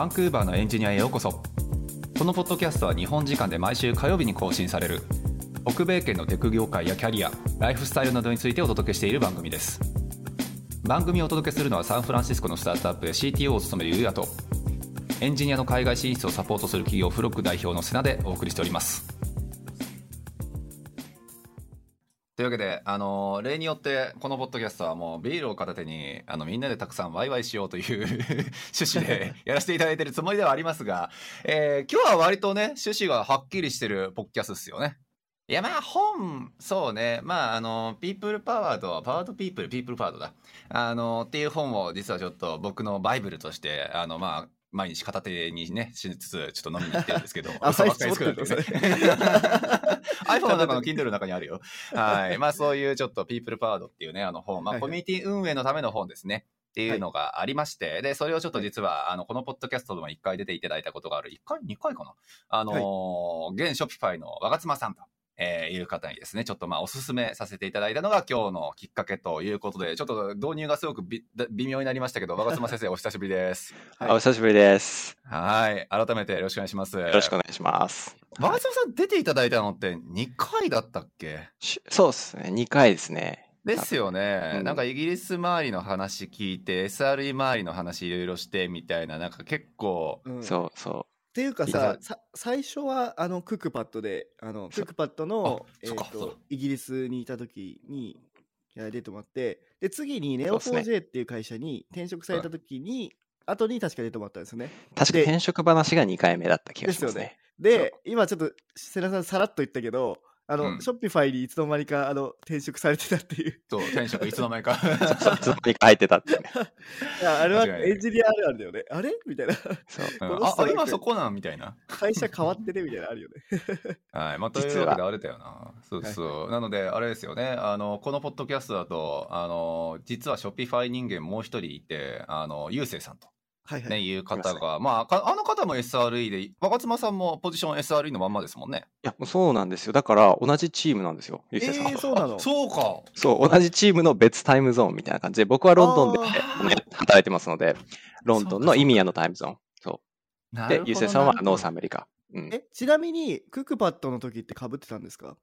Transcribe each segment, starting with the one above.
バンクーバーのエンジニアへようこそ。このポッドキャストは日本時間で毎週火曜日に更新される。北米圏のテク業界やキャリアライフスタイルなどについてお届けしている番組です。番組をお届けするのはサンフランシスコのスタートアップで CTO を務めるゆうやとエンジニアの海外進出をサポートする企業フロック代表の瀬名でお送りしております。というわけで、あの例によってこのポッドキャストはもうビールを片手にあのみんなでたくさんワイワイしようという 趣旨で やらせていただいてるつもりではありますが、えー、今日は割とね趣旨がはっきりしてるポッドキャストですよね。いやまあ本そうねまああのピープルパワードパワードピープルピープルパワードだあのっていう本を実はちょっと僕のバイブルとしてあのまあ毎日片手にね、しつつ、ちょっと飲みに行ってるんですけど、あ、最初持ってるんですね。iPhone の中の Kindle の中にあるよ。はい。まあそういうちょっと People Powered っていうね、あの本、まあコミュニティ運営のための本ですね。っていうのがありまして、はい、で、それをちょっと実は、あの、このポッドキャストでも一回出ていただいたことがある、一回、二回かなあのーはい、現ショピファイの若妻さんと。えー、いう方にですね、ちょっとまあおすすめさせていただいたのが今日のきっかけということで、ちょっと導入がすごく微妙になりましたけど、若妻先生お久しぶりです。はい、お久しぶりです。はい。改めてよろしくお願いします。よろしくお願いします。若妻さん出ていただいたのって2回だったっけ？そうですね。2回ですね。ですよね、うん、なんかイギリス周りの話聞いて SRE 周りの話いろいろしてみたいななんか結構、うん、そうそうっていうかささ最初はあのクックパッドであのクックパッドの、えーと、イギリスにいた時にや出てもらってで次に Neo4j っていう会社に転職された時に、後に確か出てもらったんですよね。確か転職話が2回目だった気がしますね。ですよね。で、今ちょっと、瀬名さんさらっと言ったけど、あの、うん、ショッピファイにいつの間にかあの転職されてたっていう。そう、転職いつの間にか。いつの間にか入ってたって、ね。いや、あれはエンジニアあるあるだよね。あれみたいな。そう。うん、あ、今そこなんみたいな。会社変わってねみたいなあるよね。はい。まあ、というわけであれだよな。そうそう。はい、なので、あれですよね。あの、このポッドキャストだと、あの、実はショッピファイ人間もう一人いて、あの、ゆうせいさんと。はいはい、ね、いう方が、まあ、あの方も SRE で、若妻さんもポジション SRE のまんまですもんね。いや、そうなんですよ。だから、同じチームなんですよ、ゆうせいさん。えー、そうなのそうか。そう、同じチームの別タイムゾーンみたいな感じで、僕はロンドンで、ね、働いてますので、ロンドンの EMEA のタイムゾーン。そう。で、ゆうせいさんは North America。うん、え、ちなみに、クックパッドの時ってかぶってたんですか？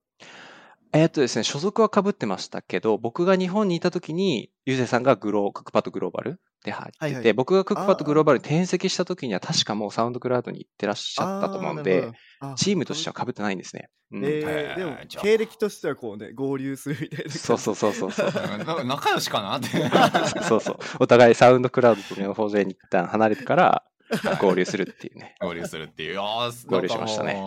えっとですね、所属は被ってましたけど、僕が日本にいた時に、ゆうせいさんがグロー、クックパッドグローバルで入ってて、はいはい、僕がクックパッドグローバルに転籍した時には確かもう SoundCloud に行ってらっしゃったと思うんで、チームとしては被ってないんですね。うん、えー、でも、経歴としてはこうね、合流するみたいな。そうそうそうそうそう。仲良しかな？って。そうそう。お互いサウンドクラウドとネオフォーゼに一旦離れてから、合流するっていうね。合流するっていう。あ合流しましたね。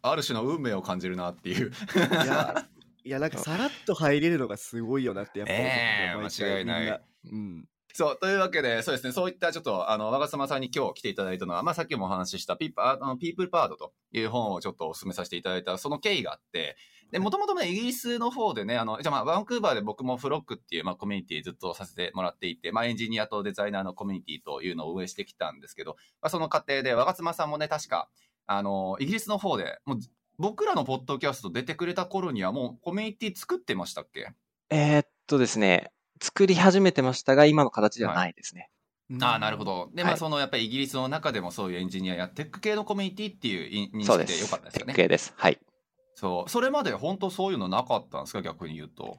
ある種の運命を感じるなっていう。いや、いやなんかさらっと入れるのがすごいよなってやっぱ、えー、間違いない。うん。そう、というわけで、そうですね、そういったちょっと、あの、若様さんに今日来ていただいたのは、まあ、さっきもお話ししたピーあのピープルパードという本をちょっとお勧めさせていただいた、その経緯があって、で、もともとね、イギリスの方でね、あの、じゃあまあ、バンクーバーで僕もフロックっていう、まあ、コミュニティずっとさせてもらっていて、まあ、エンジニアとデザイナーのコミュニティというのを運営してきたんですけど、まあ、その過程で、若妻さんもね、確か、あの、イギリスの方で、もう僕らのポッドキャスト出てくれた頃にはもうコミュニティ作ってましたっけ？えー、っとですね、作り始めてましたが、今の形ではないですね。はい、ああ、なるほど。で、まあ、その、やっぱりイギリスの中でもそういうエンジニアやテック系のコミュニティっていう認識でよかったですよね。テック系です。はい。そう。それまで本当そういうのなかったんですか？逆に言うと。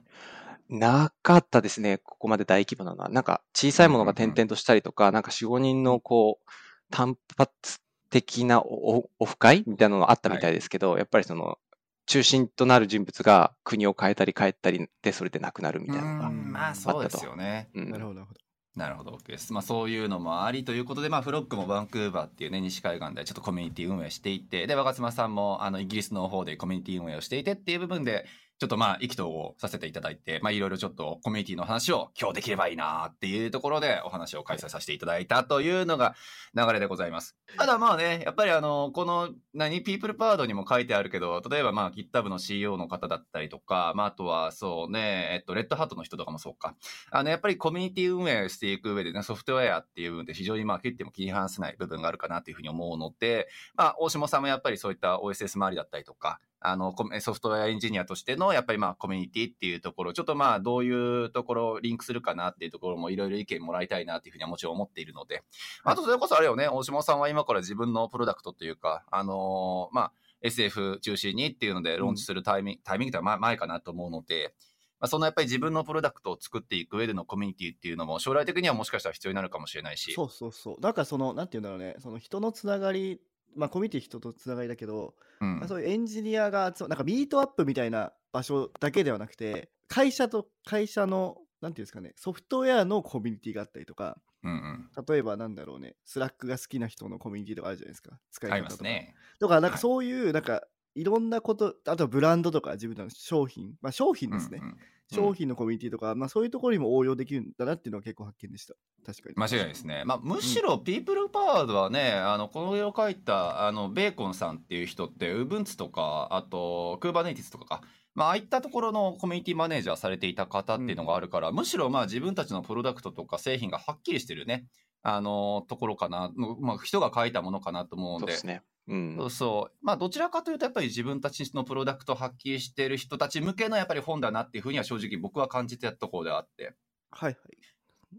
なかったですね。ここまで大規模なのは。なんか、小さいものが点々としたりとか、うんうん、なんか4、5人のこう、単発的なオフ会みたいなのあったみたいですけど、はい、やっぱりその、中心となる人物が国を変えたり変えたりで、それでなくなるみたいなのがまあそうですよね。うん、なるほど、なるほど。なるほど、OK です。まあそういうのもありということで、まあフロックもバンクーバーっていうね、西海岸でちょっとコミュニティ運営していて、で、若妻さんもあのイギリスの方でコミュニティ運営をしていてっていう部分で、ちょっとまあ意気投合させていただいて、まあいろいろちょっとコミュニティの話を今日できればいいなっていうところでお話を開催させていただいたというのが流れでございます。ただまあね、やっぱりあの、この何、ピープルパードにも書いてあるけど、例えばまあ GitHub の CEO の方だったりとか、まああとはそうね、えっと、レッドハットの人とかもそうか。あの、やっぱりコミュニティ運営していく上でね、ソフトウェアっていう部分で非常にまあ切っても切り離せない部分があるかなというふうに思うので、まあ大下さんもやっぱりそういった OSS 周りだったりとか、あの、ソフトウェアエンジニアとしての、やっぱりまあ、コミュニティっていうところ、ちょっとまあ、どういうところをリンクするかなっていうところもいろいろ意見もらいたいなっていうふうにはもちろん思っているので、あとそれこそあれよね、大島さんは今から自分のプロダクトというか、あのー、まあ、SF 中心にっていうので、ローンチするタイミング、うん、タイミングというのは前かなと思うので、まあ、そのやっぱり自分のプロダクトを作っていく上でのコミュニティっていうのも将来的にはもしかしたら必要になるかもしれないし。そうそうそう。なんかその、なんていうんだろうね、その人のつながり、まあコミュニティ人とつながりだけど、うん、まあ、そういうエンジニアが、なんかミートアップみたいな場所だけではなくて、会社と会社の、なんていうんですかね、ソフトウェアのコミュニティがあったりとか、うんうん、例えばなんだろうね、 Slack が好きな人のコミュニティとかあるじゃないですか。使い方とか。ね、とか、なんかそういう、なんか、いろんなこと、あとはブランドとか自分の商品、まあ商品ですね。うんうん商品のコミュニティとか、うん、まあ、そういうところにも応用できるんだなっていうのは結構発見でした。確かに。間違いないですね。まあ、むしろ、ピープルパワードはね、あの、この絵を描いた、あの、ベーコンさんっていう人って、ウブンツとか、あと、クーバネイティスとかか、まあ、ああいったところのコミュニティマネージャーされていた方っていうのがあるから、うん、むしろ、まあ、自分たちのプロダクトとか製品がはっきりしてるね、あの、ところかな、まあ、人が書いたものかなと思うんで。そうですね。うん、そうそう。まあ、どちらかというと、やっぱり自分たちのプロダクトを発揮している人たち向けのやっぱり本だなっていうふうには正直僕は感じてたところであって。はいはい。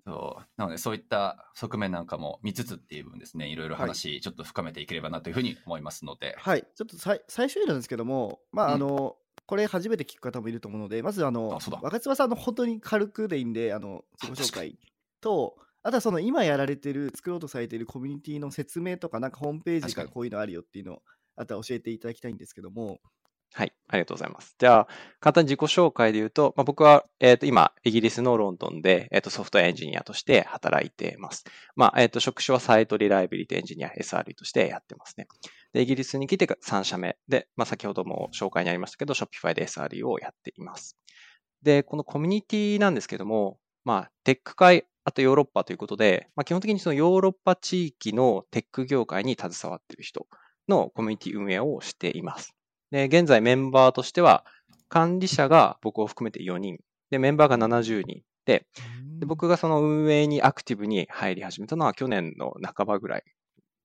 そうなので、そういった側面なんかも見つつっていう部分ですね、いろいろ話、ちょっと深めていければなというふうに思いますので。はい、ちょっとさい最初になんですけども、まあ、あの、うん、これ初めて聞く方もいると思うので、まず、あの、あ若妻さんの本当に軽くでいいんで、あの、自己紹介と、あとはその今やられてる、作ろうとされているコミュニティの説明とか、なんかホームページからこういうのあるよっていうのを、あとは教えていただきたいんですけども。はい、ありがとうございます。じゃあ、簡単に自己紹介で言うと、まあ、僕は、えっ、ー、と、今、イギリスのロンドンで、えっ、ー、と、ソフトエンジニアとして働いています。まあ、えっ、ー、と、職種はサイトリライビリティエンジニア SRE としてやってますね。で、イギリスに来て3社目で、まあ、先ほども紹介にありましたけど、Shopify で SRE をやっています。で、このコミュニティなんですけども、まあ、テック界あとヨーロッパということで、まあ、基本的にそのヨーロッパ地域のテック業界に携わっている人のコミュニティ運営をしています。で、現在メンバーとしては、管理者が僕を含めて4人、で、メンバーが70人で、で僕がその運営にアクティブに入り始めたのは去年の半ばぐらい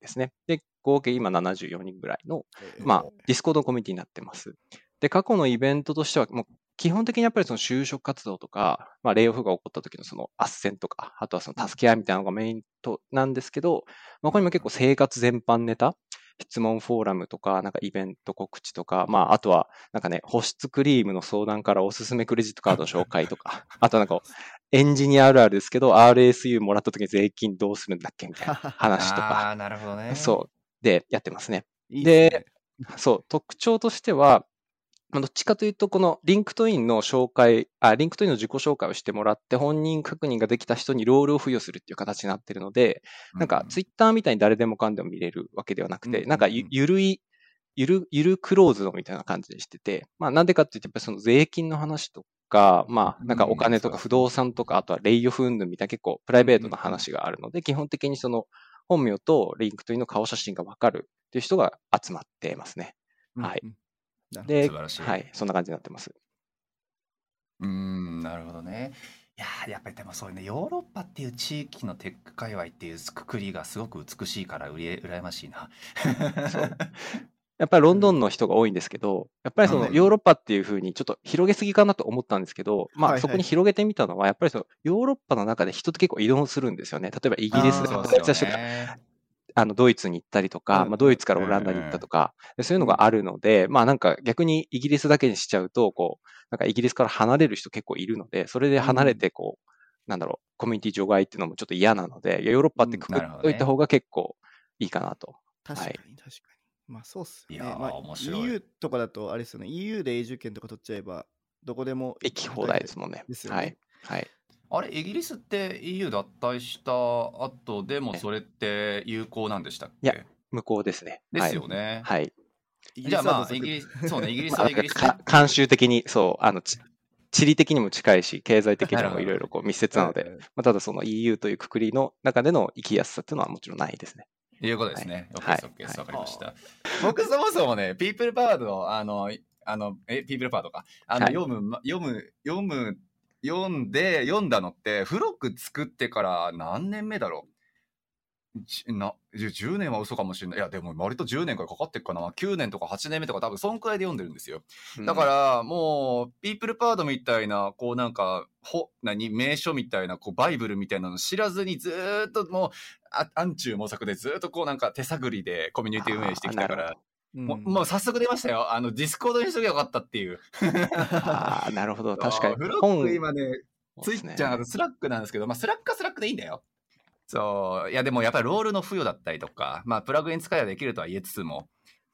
ですね。で、合計今74人ぐらいの、まあ、 Discord コミュニティになってます。で、過去のイベントとしては、もう基本的にやっぱりその就職活動とか、まあ、レイオフが起こった時のその斡旋とか、あとはその助け合いみたいなのがメインとなんですけど、まあ、ここにも結構生活全般ネタ、質問フォーラムとか、なんかイベント告知とか、まあ、あとは、なんかね、保湿クリームの相談からおすすめクレジットカードの紹介とか、あとなんか、エンジニアあるあるですけど、RSU もらった時に税金どうするんだっけみたいな 話とか。ああ、なるほどね。そう。で、やってますね。いいで、ね、そう、特徴としては、まあ、どっちかというと、この LinkedIn の紹介、あ、 LinkedIn の自己紹介をしてもらって、本人確認ができた人にロールを付与するっていう形になってるので、なんかツイッターみたいに誰でもかんでも見れるわけではなくて、なんかゆゆるい、ゆる、ゆるクローズドみたいな感じでしてて、まあなんでかっていうと、やっぱりその税金の話とか、まあなんかお金とか不動産とか、あとはレイオフ云々みたいな結構プライベートな話があるので、基本的にその本名とリンクトインの顔写真がわかるっていう人が集まってますね。はい。で、はい、そんな感じになってます。うん、なるほどね。いややっぱりでもそういうね、ヨーロッパっていう地域のテック界隈っていうくくりがすごく美しいからうり羨ましいな。そうやっぱりロンドンの人が多いんですけど、やっぱりそのヨーロッパっていうふうにちょっと広げすぎかなと思ったんですけど、まあそこに広げてみたのは、やっぱりそのヨーロッパの中で人って結構移動するんですよね。例えばイギリスで働いた人があの、ドイツに行ったりとか、まあ、ドイツからオランダに行ったとか、そういうのがあるので、まあなんか逆にイギリスだけにしちゃうと、こう、なんかイギリスから離れる人結構いるので、それで離れてこう、なんだろう、コミュニティ除外っていうのもちょっと嫌なので、ヨーロッパってくくっといた方が結構いいかなと。確かに、確かに。まあそうっすね。まあ、EU とかだと、あれですよね、EU で永住権とか取っちゃえば、どこでも行き放題ですもんね。ですよね。はい。はい。あれ、イギリスって EU 脱退した後でもそれって有効なんでしたっけ？いや、無効ですね。ですよね。はい。じゃあまあ、イギリス、そうね、イギリスはイギリス、慣習的に、そう、あの、地理的にも近いし、経済的にも いろいろこう密接なので、まあ、ただその EU というくくりの中での生きやすさっていうのはもちろんないですね。いうことですね。はい。OK です、OK わかりました。僕そもそもね、ピープルパワード、あの、あの、え、ピープルパワードか。あの、読む、読む、読む読んで、読んだのって、フロック作ってから何年目だろじな10年は嘘かもしれない。いや、でも割と10年からかかってっかな。9年とか8年目とか多分そんくらいで読んでるんですよ。だから、もう、ピープルパードみたいな、こうなんか、ほ、何、名所みたいな、こう、バイブルみたいなの知らずにずーっともう、あ暗中模索でずーっとこうなんか手探りでコミュニティ運営してきたから、うんもうもう早速出ましたよ。あの、ディスコードにしときゃよかったっていう。ああ、なるほど。確かに。Frog今ね、ツイッチャー、スラックなんですけど、まあ、スラックはスラックでいいんだよ。そう。いや、でもやっぱりロールの付与だったりとか、まあ、プラグイン使いはできるとは言いつつも、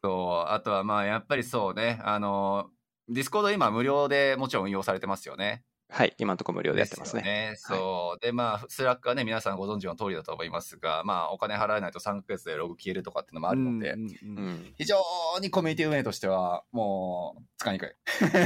そう。あとはまあ、やっぱりそうね、あの、ディスコード今無料でもちろん運用されてますよね。はい、今のところ無料でやってますね。ですよねそう。で、まあ、スラックはね、皆さんご存知の通りだと思いますが、まあ、お金払えないと3ヶ月でログ消えるとかっていうのもあるので、うんうん。非常にコミュニティ運営としては、もう、使いにくい。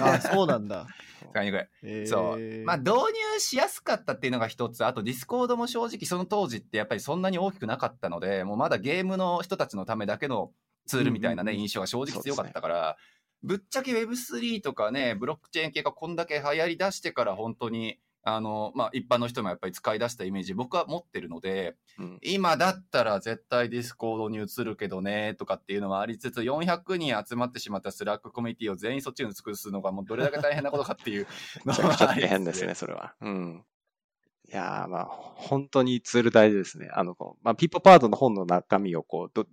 あ、そうなんだ。使いにくい。そう。まあ、導入しやすかったっていうのが一つ。あと、ディスコードも正直その当時ってやっぱりそんなに大きくなかったので、もうまだゲームの人たちのためだけのツールみたいなね、うんうんうん印象が正直強かったから、ぶっちゃけ Web3 とかね、ブロックチェーン系がこんだけ流行り出してから本当に、あの、まあ、一般の人もやっぱり使い出したイメージ僕は持ってるので、うん今だったら絶対ディスコードに移るけどねとかっていうのもありつつ400人集まってしまったスラックコミュニティを全員そっちに移すのがもうどれだけ大変なことかっていうめちゃくちゃ大変ですね、それは。うん。いやー、まあ、本当にツール大事ですね。あの、こうまあ、 People Powered の本の中身をこう、ど、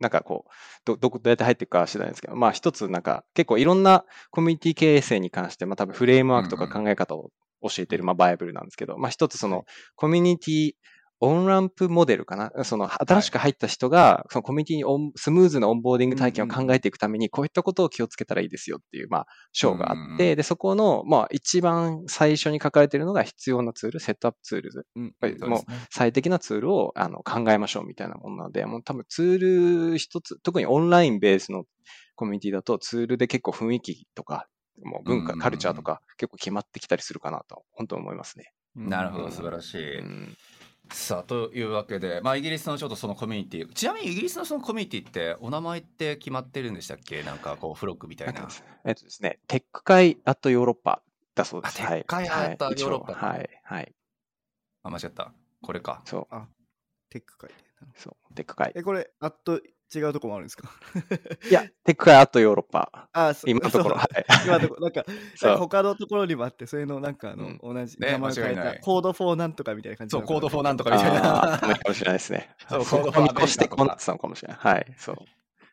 なんかこう、ど、どこ、どうやって入っていくかは知らないですけど、まあ一つなんか、結構いろんなコミュニティ形成に関して、まあ多分フレームワークとか考え方を教えてる、まあバイブルなんですけど、まあ一つその、 Community On-Ramp Model かな？その、新しく入った人が、そのコミュニティにオンスムーズなオンボーディング体験を考えていくために、こういったことを気をつけたらいいですよっていう、まあ、章があって、で、そこの、まあ、一番最初に書かれているのが必要なツール、 set up tools。もう最適なツールをあの考えましょうみたいなものなので、もう多分ツール一つ、特にオンラインベースのコミュニティだとツールで結構雰囲気とか、もう文化、カルチャーとか結構決まってきたりするかなと、本当思いますね。なるほど、素晴らしい。うんさあ、というわけで、まあ、イギリスのちょっとそのコミュニティ、ちなみにイギリスのそのコミュニティって、お名前って決まってるんでしたっけ？なんかこう、フロックみたいな。えっとですね、テック会アットヨーロッパだそうです。あテック会アットはいヨーロッパはい、はい。あ、間違った。これか。そう、テック会で。そう、テック会。え、これ、あっと違うとこもあるんですか？いや、テック会アットヨーロッパ。あ、そ今のところ。今のところ、なんか、そう他のところにもあって、それのなんかあの、うん同じね名前を変えたコード4なんとかみたいな感じそう、コード4なんとか。かみたいあーな。い いかもしれないですね。そうそコード4こに越してこうなってたのかもしれない。はい、そう。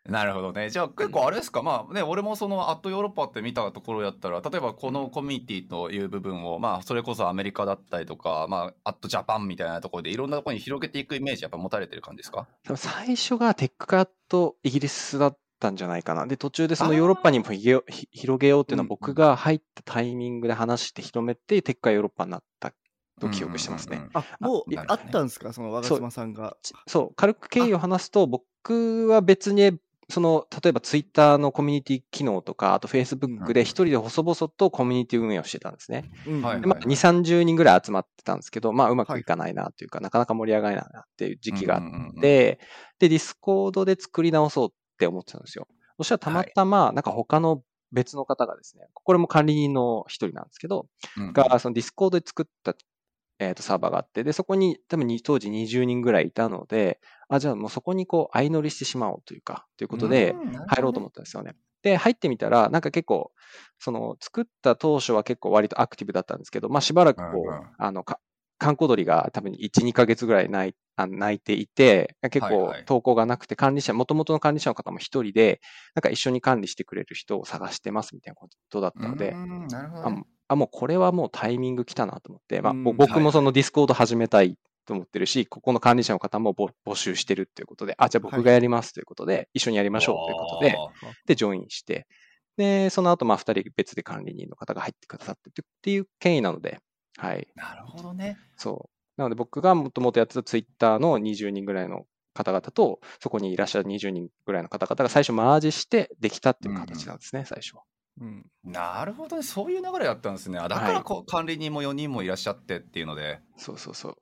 なるほどね。じゃあ結構あれですか、まあね、俺もそのアットヨーロッパって見たところやったら、例えばこのコミュニティという部分を、まあそれこそアメリカだったりとか、まあアットジャパンみたいなところでいろんなところに広げていくイメージやっぱ持たれてる感じですか？多分最初がテックカットイギリスだったんじゃないかな。で、途中でそのヨーロッパにも広げようっていうのはうん僕が入ったタイミングで話して広めて、テックカヨーロッパになったと記憶してますね。うんうんうんあ、もうあったんですか？その若島さんが。そう、軽く経緯を話すと、僕は別に、その、例えばツイッターのコミュニティ機能とか、あとフェイスブックで一人で細々とコミュニティ運営をしてたんですね。うん。まあ、2、30人ぐらい集まってたんですけど、まあ、うまくい。かないなというか、なかなか盛り上がらないなっていう時期があっうんうんうんうん。て、で、ディスコードで作り直そうって思ってたんですよ。そしたらたまたま、なんか他の別の方がですね、これも管理人の一人なんですけど、うん。が、そのディスコードで作った、えーとサーバーがあって、で、そこに多分に当時20人ぐらいいたので、あ、じゃあもうそこにこう相乗りしてしまおうというか、ということで、入ろうと思ったんですよね。で、入ってみたら、なんか結構、その、作った当初は結構割とアクティブだったんですけど、まあしばらくこうあの、か閑古鳥が多分1、2ヶ月ぐらい鳴いあ鳴いていて、結構投稿がなくて、管理者、元々の管理者の方も一人で、なんか一緒に管理してくれる人を探してますみたいなことだったので、うんなるほどねあもうこれはもうタイミング来たなと思って、まあ、僕はいもそのディスコード始めたいと思ってるし、ここの管理者の方もぼ募集してるっていうことで、あ、じゃあ僕がやりますということで、一緒にやりましょうということで、で、ジョインして、で、その後、まあ、二人別で管理人の方が入ってくださってっていう経緯なので、はい、なるほどね。そう。なので、僕がもともとやってたツイッターの20人ぐらいの方々と、そこにいらっしゃる20人ぐらいの方々が最初マージしてできたっていう形なんですね、最初は。うんなるほどね。そういう流れだったんですね。あだからこう、管理人も4人もいらっしゃってっていうので。そうそうそう。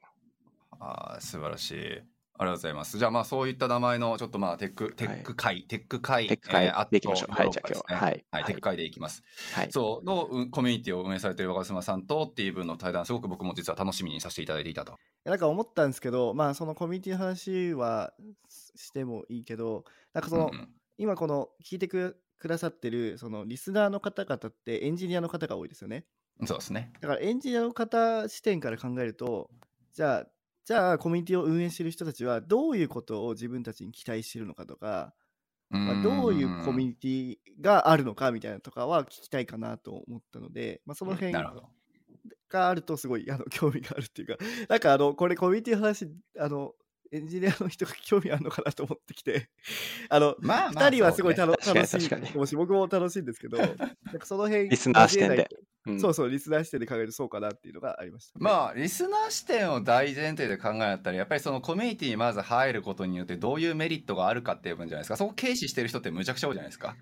ああ、素晴らしい。ありがとうございます。じゃあまあそういった名前のちょっとまあテック、テック会、テック会、テック会えーでいきましょうはいじゃあ今日ははいはい、テック会でいきます。はい。そう、のうんコミュニティを運営されている若島さんとっていう分の対談、すごく僕も実は楽しみにさせていただいていたと。いなんか思ったんですけど、まあそのコミュニティの話はしてもいいけど、なんかその、うんうん今この聞いてくくださってるそのリスナーの方々ってエンジニアの方が多いですよね。そうですね。だからエンジニアの方視点から考えると、じゃあ、じゃあコミュニティを運営してる人たちはどういうことを自分たちに期待してるのかとか、まあ、どういうコミュニティがあるのかみたいなとかは聞きたいかなと思ったので、まあ、その辺。があるとすごいあの興味があるっていうか、なんかあの、これコミュニティの話、あの、エンジニアの人が興味あるのかなと思ってきて、あの、まあ二人はすごい楽,、しいもし僕も楽しいんですけど、なんかその辺、リスナー視点でうんそうそう、リスナー視点で考えるとそうかなっていうのがありました、まあ、リスナー視点を大前提で考えたら、やっぱりそのコミュニティにまず入ることによってどういうメリットがあるかっていう部分じゃないですか。そこ軽視してる人ってむちゃくちゃ多いじゃないですか。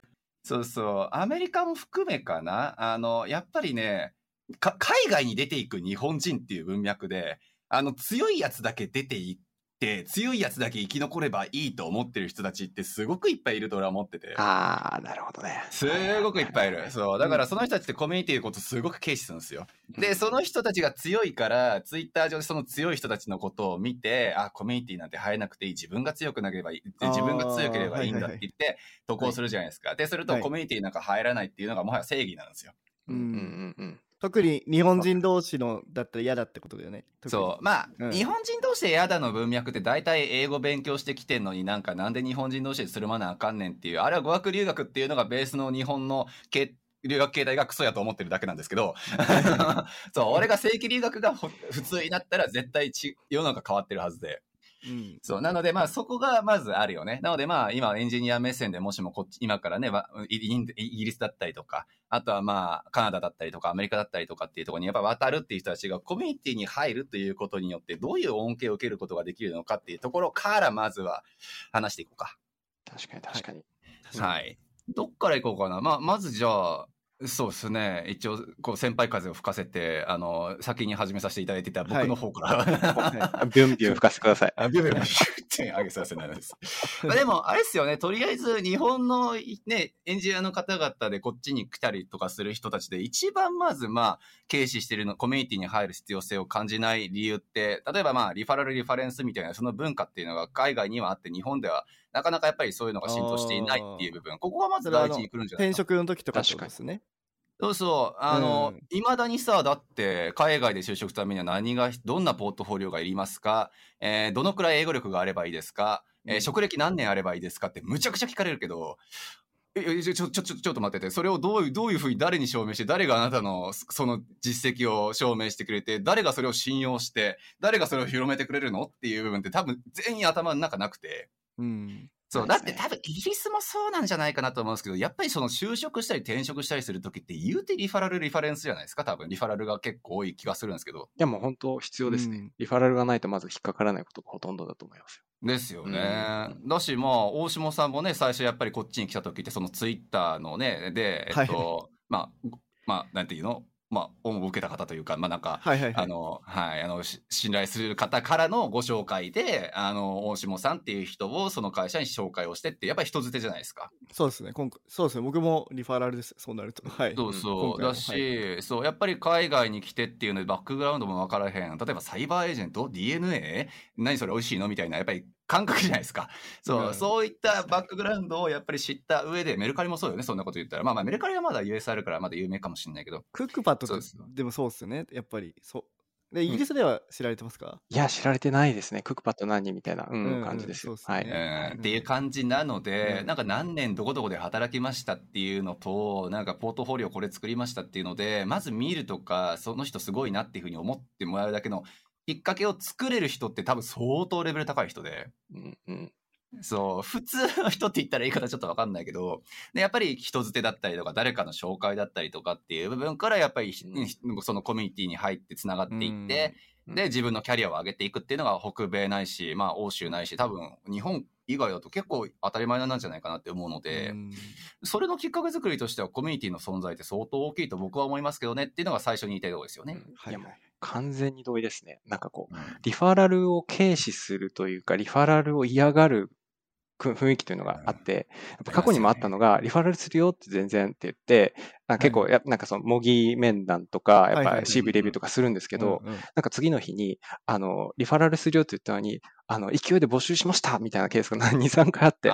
そうそう。アメリカも含めかな。あの、やっぱりね、か海外に出ていく日本人っていう文脈で、あの、強いやつだけ出ていって、強いやつだけ生き残ればいいと思ってる人たちってすごくいっぱいいると俺は思ってて。ああ、なるほどね。すごくいっぱいいる。そう。だからその人たちってコミュニティのことすごく軽視するんですよ。で、その人たちが強いから、ツイッター上でその強い人たちのことを見て、あ、コミュニティなんて入らなくていい。自分が強くなければいい。自分が強ければいいんだっはいはいはいて言って、投稿するじゃないですか。で、するとはいコミュニティなんか入らないっていうのがもはや正義なんですよ。ううんんうんうん。特に日本人同士のだったら嫌だってことだよね。そう。まあ、うん日本人同士で嫌だの文脈って大体英語勉強してきてんのになんかなんで日本人同士でするまなあかんねんっていう、あれは語学留学っていうのがベースの日本のけ留学形態がクソやと思ってるだけなんですけど、そう、俺が正規留学がほ普通になったら絶対ち世の中変わってるはずで。うんそう。なので、まあ、そこがまずあるよね。なので、まあ、今、エンジニア目線でもしもこっち、今からね、わイギリスだったりとか、あとはまあ、カナダだったりとか、アメリカだったりとかっていうところにやっぱ渡るっていう人たちがコミュニティに入るということによって、どういう恩恵を受けることができるのかっていうところから、まずは話していこうか。確かに確かに。はい。どっから行こうかな。まあ、まずじゃあ、そうですね。一応、こう、先輩風を吹かせて、あの、先に始めさせていただいてた僕の方から、は ビュンビュン吹かせてください。あ、ビュービュービューって上げさせないです。まあでも、あれですよね、とりあえず日本のね、エンジニアの方々でこっちに来たりとかする人たちで、一番まず、まあ、軽視してるの、コミュニティに入る必要性を感じない理由って、例えばまあ、リファラルリファレンスみたいな、その文化っていうのが海外にはあって、日本ではなかなかやっぱりそういうのが浸透していないっていう部分、ここがまず第一に来るんじゃない転かな。職の時とかですね。そうそう。あのうん、い、まだにさ、だって、海外で就職するためには何が、どんなポートフォリオがいりますか？えーどのくらい英語力があればいいですか？えーうん職歴何年あればいいですか？ってむちゃくちゃ聞かれるけど、え、えちょ、ちょ、ちょ、ちょちょっと待ってて、それをどういう、どういうふうに誰に証明して、誰があなたのそその実績を証明してくれて、誰がそれを信用して、誰がそれを広めてくれるの？っていう部分って多分全員頭の中なくて。うん。そう、だって多分イギリスもそうなんじゃないかなと思うんですけど、やっぱりその就職したり転職したりするときって言うてリファラルリファレンスじゃないですか、多分。リファラルが結構多い気がするんですけど。いやもう本当必要ですね。うんリファラルがないとまず引っかからないことがほとんどだと思いますよ。ですよね。うだし、まあ、大下さんもね、最初やっぱりこっちに来た時って、そのツイッターのね、で、えっと、まあ、まあ、なんていうのまあ、恩を受けた方というか、まあなんか、はいはいはい。あの、はい、あの、し信頼する方からのご紹介で、あの、大下さんっていう人をその会社に紹介をしてって、やっぱり人づてじゃないですか。そうですね。今回そうですね。僕もリファラルです。そうなると。はい。そうそう。だし、そう、やっぱり海外に来てっていうので、バックグラウンドも分からへん。例えばサイバーエージェント ?DNA? 何それ？美味しいの？みたいな、やっぱり感覚じゃないですか。そう、うんそういったバックグラウンドをやっぱり知った上で、メルカリもそうよね、そんなこと言ったら。まあまあ、メルカリはまだ US あるからまだ有名かもしれないけど。クックパッドとそうですよでもそうですよね。やっぱり。そう。で、イギリスでは知られてますか、いや、知られてないですね。クックパッド何みたいな、うんうん感じですよ。そうですねはい。うんっていう感じなので、うんなんか何年どこどこで働きましたっていうのと、なんかポートフォリオこれ作りましたっていうので、まず見るとか、その人すごいなっていうふうに思ってもらうだけのきっかけを作れる人って多分相当レベル高い人で。うんうん。そう、普通の人って言ったら言い方ちょっとわかんないけど、でやっぱり人づてだったりとか、誰かの紹介だったりとかっていう部分から、やっぱり、うそのコミュニティに入ってつながっていって、うん。で、自分のキャリアを上げていくっていうのが北米ないし、まあ欧州ないし、多分日本以外だと結構当たり前なんじゃないかなって思うので、うん。それのきっかけ作りとしてはコミュニティの存在って相当大きいと僕は思いますけどねっていうのが最初に言いたいところですよね。いやもう。完全に同意ですね。なんかこう、うん。リファラルを軽視するというか、リファラルを嫌がる 雰囲気というのがあって、やっぱ過去にもあったのが、リファラルするよって全然って言って、あ結構や、なんかその模擬面談とか、やっぱ CV レビューとかするんですけど、なんか次の日に、あの、リファラルするよって言ったのに、あの、勢いで募集しましたみたいなケースが2、3回あって、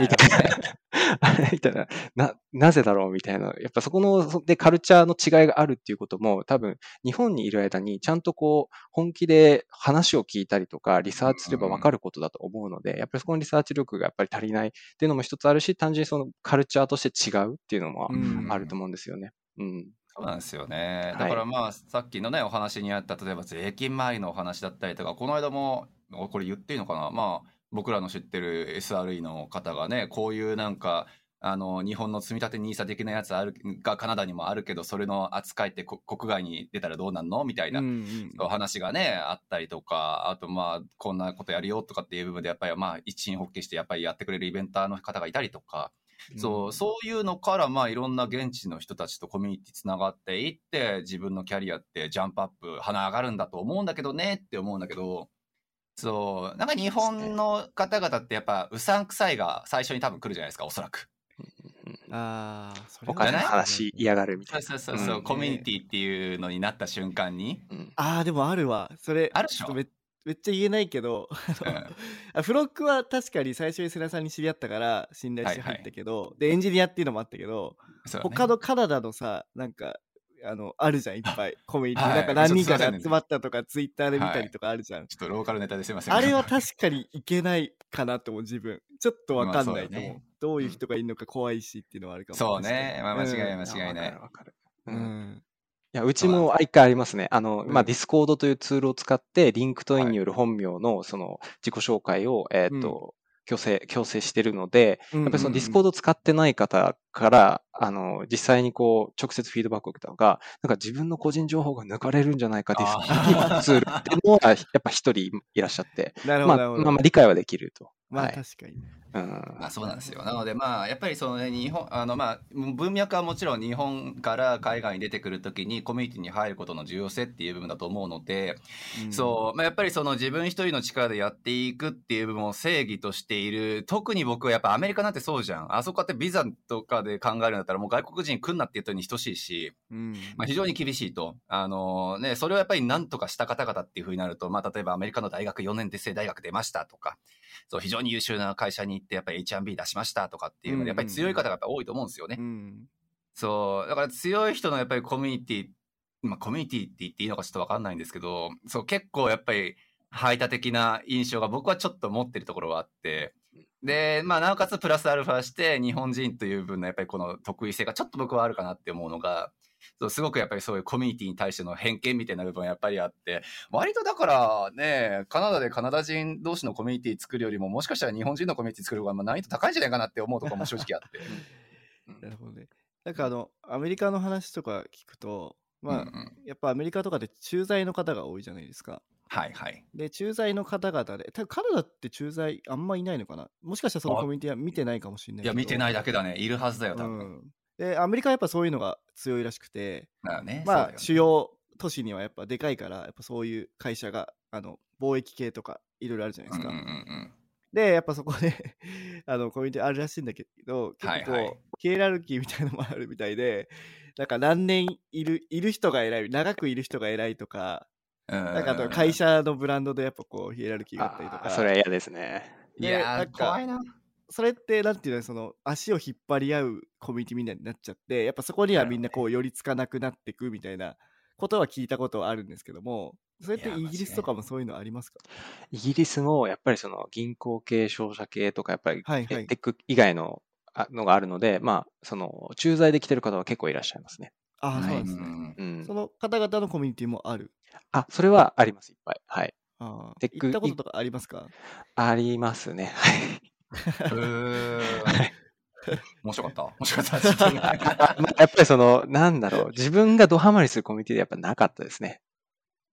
みたいな。みたいな。な、なぜだろうみたいな。やっぱそこの、そで、カルチャーの違いがあるっていうことも、多分、日本にいる間に、ちゃんとこう、本気で話を聞いたりとか、リサーチすればわかることだと思うので、やっぱりそこのリサーチ力がやっぱり足りないっていうのも一つあるし、単純にそのカルチャーとして違うっていうのもうんあると思うんですよね。うん。そうなんですよね。はいだからまあ、さっきのね、お話にあった、例えば税金周りのお話だったりとか、この間も、これ言っていいのかな？まあ、僕らの知ってる SRE の方がね、こういうなんか、あの、日本の積み立て NISA 的なやつある、がカナダにもあるけど、それの扱いってこ国外に出たらどうなんの？みたいなお話がね、あったりとか、あとまあ、こんなことやるよとかっていう部分で、やっぱりまあ、一員発起して、やっぱりやってくれるイベンターの方がいたりとか、そう、そういうのから、まあ、いろんな現地の人たちとコミュニティつながっていって、自分のキャリアってジャンプアップ、鼻上がるんだと思うんだけどねって思うんだけど、そう、なんか日本の方々ってやっぱ、うさんくさいが最初に多分来るじゃないですか、おそらく。ああ、それはお金のね。話嫌がるみたそいうな。そうそうそう、う。んコミュニティっていうのになった瞬間に、うんああ、でもあるわ。それ、あるでしょ。ちょっとめめっちゃ言えないけど、あのあフロックは確かに最初に瀬名さんに知り合ったから信頼して入ったけど、で、エンジニアっていうのもあったけど、ね。他のカナダのさ、なんか、あの、あるじゃん、いっぱい。コミュニティ。はいなんか何人かで集まったとか、ツイッターで見たりとかあるじゃん。ちょっとローカルネタですいません。あれは確かにいけないかなと思う、自分。ちょっとわかんないと思う。まあそうだねどういう人がいるのか怖いしっていうのはあるかも。そうね。まあ、間違いないうん間違いないやわかる。わかる。ううんん。いや、うちも一回ありますね。あの、まあ、うんディスコードというツールを使って、リンクトインによる本名の、その、自己紹介を、えっ、と、強制、強制してるので、ややっぱりそのディスコードを使ってない方から、あの、実際にこう、直接フィードバックを受けたのが、なんか自分の個人情報が抜かれるんじゃないかディスツールっていうのは、やっぱ一人いらっしゃって、なるほど、まあ、なるほど。まあ、まあ理解はできると。まあはい。確かにね。うん。まあそうなんですよ。なのでまあやっぱりそのね日本あのまあ文脈はもちろん日本から海外に出てくるときにコミュニティに入ることの重要性っていう部分だと思うので、うんそうまあやっぱりその自分一人の力でやっていくっていう部分を正義としている特に僕はやっぱアメリカなんてそうじゃん。あそこってビザとかで考えるんだったらもう外国人来んなって言ったのに等しいし、うん。まあ、非常に厳しいと。あのね、それをやっぱり何とかした方々っていうふうになると、まあ、例えばアメリカの大学4年で生大学出ましたとか、そう、非常に優秀な会社に行って、やっぱり H&B 出しましたとかっていうので、やっぱり強い方がやっぱ多いと思うんですよね。うん。そう、だから強い人のやっぱりコミュニティ、まあ、コミュニティって言っていいのかちょっとわかんないんですけど、そう、結構やっぱり排他的な印象が僕はちょっと持ってるところはあって、で、まあ、なおかつプラスアルファして、日本人という分のやっぱりこの得意性がちょっと僕はあるかなって思うのが、そうすごくやっぱりそういうコミュニティに対しての偏見みたいな部分はやっぱりあって、割とだからね、カナダでカナダ人同士のコミュニティ作るよりも、もしかしたら日本人のコミュニティ作る方がまあ難易度高いんじゃないかなって思うところも正直あって。なるほどね。なんかあの、アメリカの話とか聞くと、まあ、うんうんやっぱアメリカとかで駐在の方が多いじゃないですか。はいはい。で、駐在の方々で、多分カナダって駐在あんまいないのかな？もしかしたらそのあコミュニティは見てないかもしれないいや、見てないだだけだね。いるはずだよ、多分。うん。で、アメリカはやっぱそういうのが強いらしくて、だよね。まあ、ね主要都市にはやっぱでかいから、やっぱそういう会社が、あの、貿易系とかいろいろあるじゃないですか。うんうんうんで、やっぱそこで あの、コミュニティあるらしいんだけど、結構、はいはいヒエラルキーみたいなのもあるみたいで、なんか何年いる、いる人が偉い、長くいる人が偉いとか、うん。なんかあと会社のブランドでやっぱこう、ヒエラルキーがあったりとか。あそれは嫌ですね。いやなんか怖いな。それって、なんていうの、その、足を引っ張り合うコミュニティみたいになっちゃって、やっぱそこにはみんなこう、寄りつかなくなっていくみたいなことは聞いたことはあるんですけども、それってイギリスとかもそういうのありますか？イギリスもやっぱりその銀行系、商社系とかやっぱりテック以外のあのがあるので、まあ、その駐在で来てる方は結構いらっしゃいますね。ああ、そうですね。そ。の方々のコミュニティもある？あ、それはあります、いっぱい。はい。ああテック行ったこととかありますか？ありますね。はい。うーんはい面白かった？面白かった。やっぱりその、なんだろう、自分がドハマりするコミュニティでやっぱなかったですね。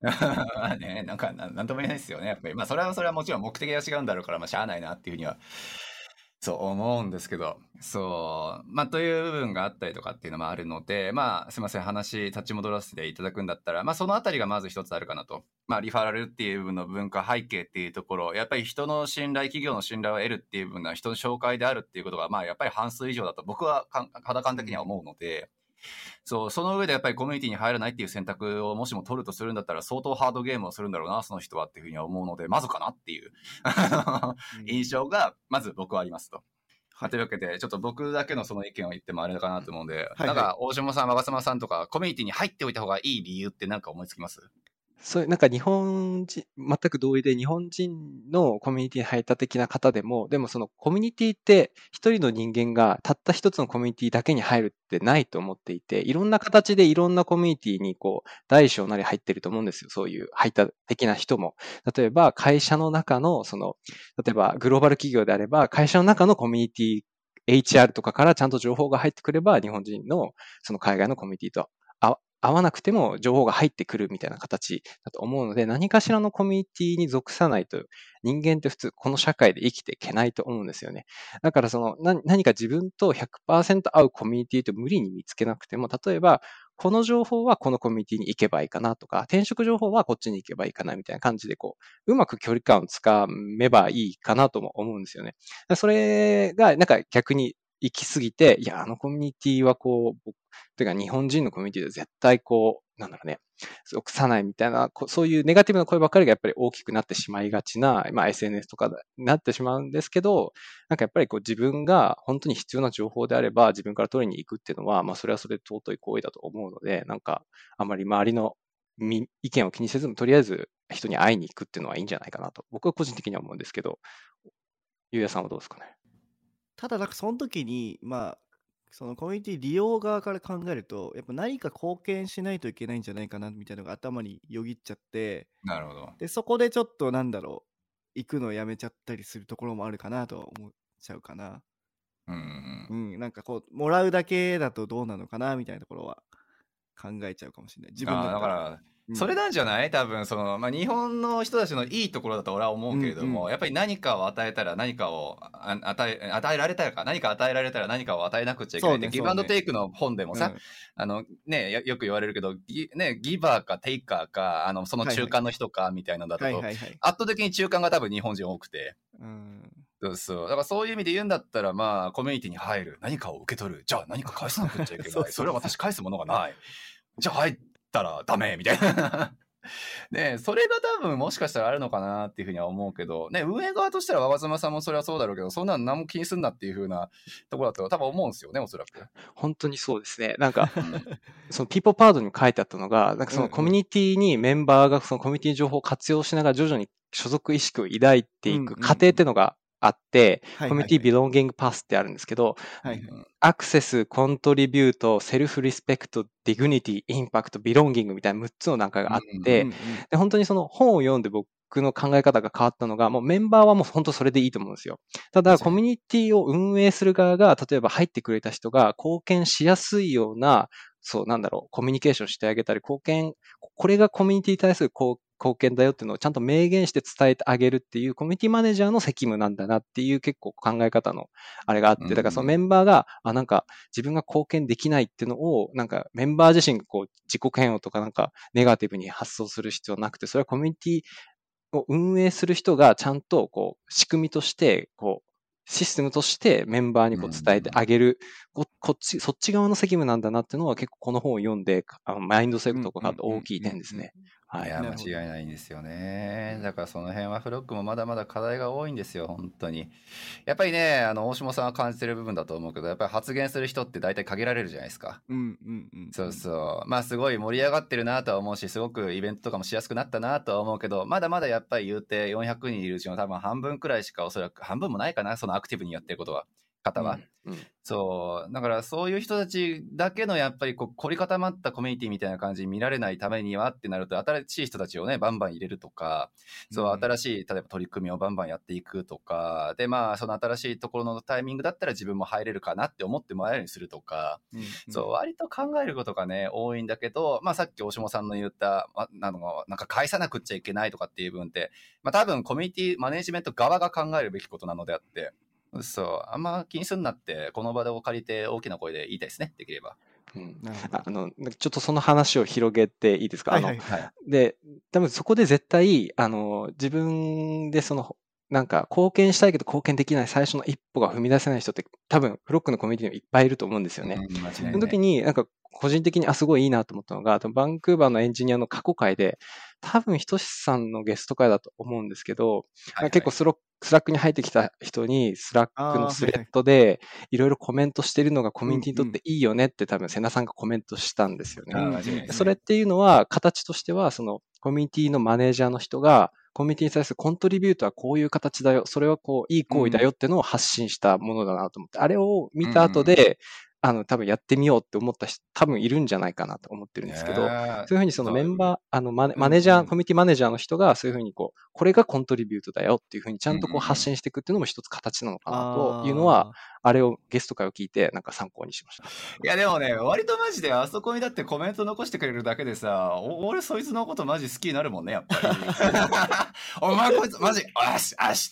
ま あね、なんかな、なんとも言えないですよね。やっぱり、まあ、それはそれはもちろん目的が違うんだろうから、まあ、しゃあないなっていうふうにはそう思うんですけど、そう、まあ、という部分があったりとかっていうのもあるので、まあ、すいません、話立ち戻らせていただくんだったら、まあ、そのあたりがまず一つあるかなと。まあ、リファラルっていう部分の文化背景っていうところ、やっぱり人の信頼、企業の信頼を得るっていう部分は人の紹介であるっていうことが、まあ、やっぱり半数以上だと僕は肌感的には思うので、そう、その上でやっぱりコミュニティに入らないっていう選択をもしも取るとするんだったら相当ハードゲームをするんだろうな、その人はっていうふうには思うので、まずかなっていう。印象が、まず僕はありますと。はい、というわけで、ちょっと僕だけのその意見を言ってもあれかなと思うんで、はいはい、なんか大島さん、若様さんとか、コミュニティに入っておいた方がいい理由って何か思いつきます？そういう、なんか日本人、全く同意で日本人のコミュニティに入った的な方でも、でもそのコミュニティって一人の人間がたった一つのコミュニティだけに入るってないと思っていて、いろんな形でいろんなコミュニティにこう、大小なり入ってると思うんですよ。そういう入った的な人も。例えば会社の中の、その、例えばグローバル企業であれば、会社の中のコミュニティ HR とかからちゃんと情報が入ってくれば、日本人のその海外のコミュニティと合わなくても情報が入ってくるみたいな形だと思うので、何かしらのコミュニティに属さないと人間って普通この社会で生きていけないと思うんですよね。だからその何か自分と100%合うコミュニティと無理に見つけなくても、例えばこの情報はこのコミュニティに行けばいいかなとか、転職情報はこっちに行けばいいかなみたいな感じで、こう、うまく距離感をつかめばいいかなとも思うんですよね。それが、なんか逆に行き過ぎて、いや、あのコミュニティはこう、というか日本人のコミュニティで絶対こう、なんだろうね、臆さないみたいな、そういうネガティブな声ばっかりがやっぱり大きくなってしまいがちな、まあ SNS とかになってしまうんですけど、なんかやっぱりこう自分が本当に必要な情報であれば自分から取りに行くっていうのは、まあそれはそれで尊い行為だと思うので、なんかあまり周りの意見を気にせずもとりあえず人に会いに行くっていうのはいいんじゃないかなと、僕は個人的には思うんですけど、ゆうやさんはどうですかね？ただなんかその時にまあそのコミュニティ利用側から考えるとやっぱ何か貢献しないといけないんじゃないかなみたいなのが頭によぎっちゃってなるほど。でそこでちょっとなんだろう行くのをやめちゃったりするところもあるかなとは思っちゃうかな。うん、うん、なんかこうもらうだけだとどうなのかなみたいなところは考えちゃうかもしれない。自分だからそれなんじゃない？多分その、まあ、日本の人たちのいいところだと俺は思うけれども、うんうん、やっぱり何かを与えたら何かを与え与えられたらか何か与えられたら何かを与えなくちゃいけないって、ね、ギブアンドテイクの本でもさ、うん、あのねよく言われるけどギ,、ね、ギバーかテイカーかあのその中間の人かみたいなのだと、圧倒的に中間が多分日本人多くて。うんそうそう。だからそういう意味で言うんだったら、まあ、コミュニティに入る。何かを受け取る。じゃあ何か返さなくちゃいけない。それは私返すものがない。じゃあ入ったらダメみたいな ねそれが多分もしかしたらあるのかなっていうふうには思うけど、ね、運営側としたら若妻さんもそれはそうだろうけど、そんなの何も気にすんなっていうふうなところだと多分思うんですよね、おそらく。本当にそうですね。なんか、そのピーポーパードにも書いてあったのが、なんかそのコミュニティにメンバーがそのコミュニティ情報を活用しながら徐々に所属意識を抱いていく過程っていうのがあって、コミュニティビロンギングパスってあるんですけど、access、contribute、self-respect、dignity、impact、belonging みたいな6つの段階があって、で本当にその本を読んで僕の考え方が変わったのが、もうメンバーはもう本当それでいいと思うんですよ。ただ、コミュニティを運営する側が、例えば入ってくれた人が貢献しやすいような、そう、なんだろう、コミュニケーションしてあげたり、貢献、これがコミュニティに対する貢貢献だよっていうのをちゃんと明言して伝えてあげるっていうコミュニティマネージャーの責務なんだなっていう結構考え方のあれがあって、だからそのメンバーが、あ、なんか自分が貢献できないっていうのを、なんかメンバー自身がこう自己嫌悪とかなんかネガティブに発想する必要なくて、それはコミュニティを運営する人がちゃんとこう仕組みとしてこうシステムとしてメンバーにこう伝えてあげる、ここっち、そっち側の責務なんだなっていうのは結構この本を読んで、あのマインドセットとか大きい点ですね。はい、いや、間違いないんですよね。だからその辺はフロックもまだまだ課題が多いんですよ、本当に。やっぱりね、あの、大下さんは感じてる部分だと思うけど、やっぱり発言する人って大体限られるじゃないですか。うんうんうん。そうそう。まあすごい盛り上がってるなとは思うし、すごくイベントとかもしやすくなったなとは思うけど、まだまだやっぱり言うて400人いるうちの多分半分くらいしかおそらく、半分もないかな、そのアクティブにやってることは。方は、うんうん、そう。だからそういう人たちだけのやっぱりこう凝り固まったコミュニティみたいな感じに見られないためにはってなると新しい人たちをねバンバン入れるとか、そう新しい例えば取り組みをバンバンやっていくとかでまあその新しいところのタイミングだったら自分も入れるかなって思ってもらえるようにするとか、うんそう割と考えることがね多いんだけど、まあ、さっき大下さんの言った、ま、なのなんか返さなくっちゃいけないとかっていう部分って、まあ、多分コミュニティマネジメント側が考えるべきことなのであって。そう。あんま気にすんなって、この場を借りて大きな声で言いたいですね。できれば。うんあの、ちょっとその話を広げていいですか、はいはいあの、はい。で、多分そこで絶対、あの、自分でその、なんか貢献したいけど貢献できない最初の一歩が踏み出せない人って多分フロックのコミュニティにはいっぱいいると思うんですよね。うん間違いないその時に、なんか、個人的に、あ、すごいいいなと思ったのが、バンクーバーのエンジニアの過去回で、多分、ひとしさんのゲスト回だと思うんですけど、はいはい。結構スロスラックに入ってきた人に、スラックのスレッドで、いろいろコメントしてるのがコミュニティにとっていいよねって多分、瀬名さんがコメントしたんですよね。それっていうのは、形としては、その、コミュニティのマネージャーの人が、コミュニティに対する contribute はこういう形だよ、それはこう、いい行為だよっていうのを発信したものだなと思って、あれを見た後で、あの、多分やってみようって思った人、多分いるんじゃないかなと思ってるんですけど、そういうふうにそのメンバー、あのマネうんマネージャー、うんコミュニティマネージャーの人がそういうふうにこう、これがコントリビュートだよっていうふうにちゃんとこう発信していくっていうのも一つ形なのかなというのは、あれをゲスト会を聞いてなんか参考にしました。いやでもね、割とマジであそこにだってコメント残してくれるだけでさ、お俺そいつのことマジ好きになるもんね、やっぱり。お前こいつマジ、あし、あし。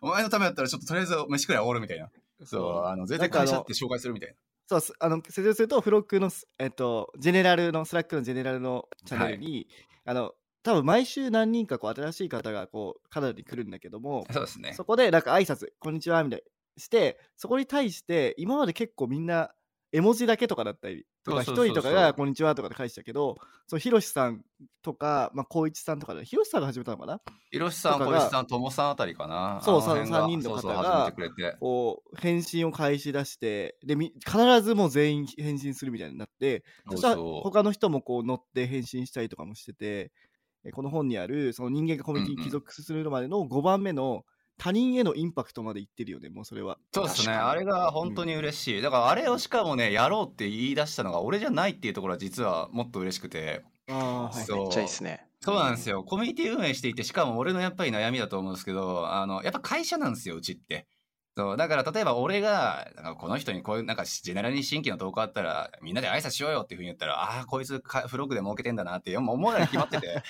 お前のためだったらちょっととりあえず飯くらいおごるみたいな。そう、あの、全然会社って紹介するみたいな。そうすあの説明するとフロックのス、えっと、ジェネラルのスラックの general のチャンネルに、あの多分毎週何人かこう新しい方がこうカナダに来るんだけども、そうですね。そこでなんか挨拶こんにちはみたいにしてそこに対して今まで結構みんな絵文字だけとかだったりとか一人とかがこんにちはとかで返したけどそうひろしさんとかまあ光一さんとかでひろしさんが始めたのかな？ひろしさん、とかが小石さん、ともさんあたりかな？そうあの辺が三人の方がそうそう始めてくれて。こう返信を返し出してでみ必ずもう全員返信するみたいになってそしたら他の人もこう乗って返信したりとかもしててえこの本にあるその人間がコミュニティに帰属するまでの5番目の他人へのインパクトまでいってるよねもうそれは。そうですね。あれが本当に嬉しい。だからあれをしかもね、やろうって言い出したのが俺じゃないっていうところは実はもっと嬉しくて。あーはいそうめっちゃいいですね。そうなんですよ。コミュニティ運営していて、しかも俺のやっぱり悩みだと思うんですけど、あの、やっぱ会社なんですよ、うちって。そう、だから例えば俺が、なんかこの人にこういう、なんかジェネラルに新規の投稿あったら、みんなで挨拶しようよっていうふうに言ったら、ああー、こいつかフログで儲けてんだなって、もう思うのに決まってて。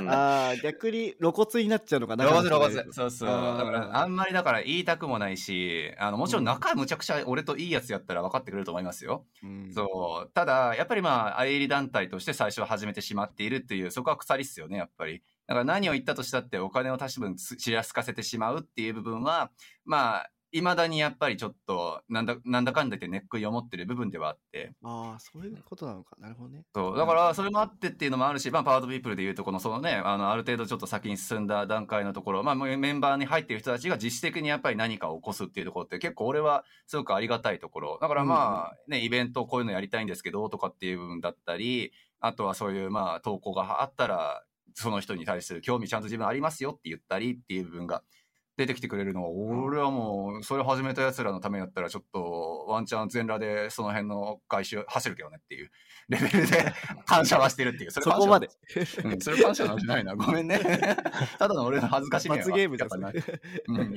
う んあー逆に露骨になっちゃうのかな。露骨露骨。そうそう。だからあんまりだから言いたくもないしあのもちろん仲むちゃくちゃ俺といいやつやったら分かってくれると思いますよ、うん。そう。ただやっぱりまあ営利団体として最初は始めてしまっているっていうそこは鎖っすよねやっぱりだから何を言ったとしたってお金を足し分つちらつかせてしまうっていう部分はまあいまだにやっぱりちょっとなんだなんだかんだ言ってネックに思ってる部分ではあって。ああそういうことなのか。なるほどね。そう。だからそれもあってっていうのもあるし、まあ、パワードピープルでいうとこのそのねあのある程度ちょっと先に進んだ段階のところ、まあ、もうメンバーに入っている人たちが自主的にやっぱり何かを起こすっていうところって結構俺はすごくありがたいところ。だからまあね、イベントこういうのやりたいんですけどとかっていう部分だったりあとはそういうまあ投稿があったらその人に対する興味ちゃんと自分ありますよって言ったりっていう部分が出てきてくれるのは俺はもうそれ始めたやつらのためだったらちょっとワンチャン全裸でその辺の外周走るけどねっていう レベルで感謝はしてるっていう。それそこまで。うん、それ感謝なんじゃないな。ごめんね。ただの俺の恥ずかしみは罰ゲームじゃない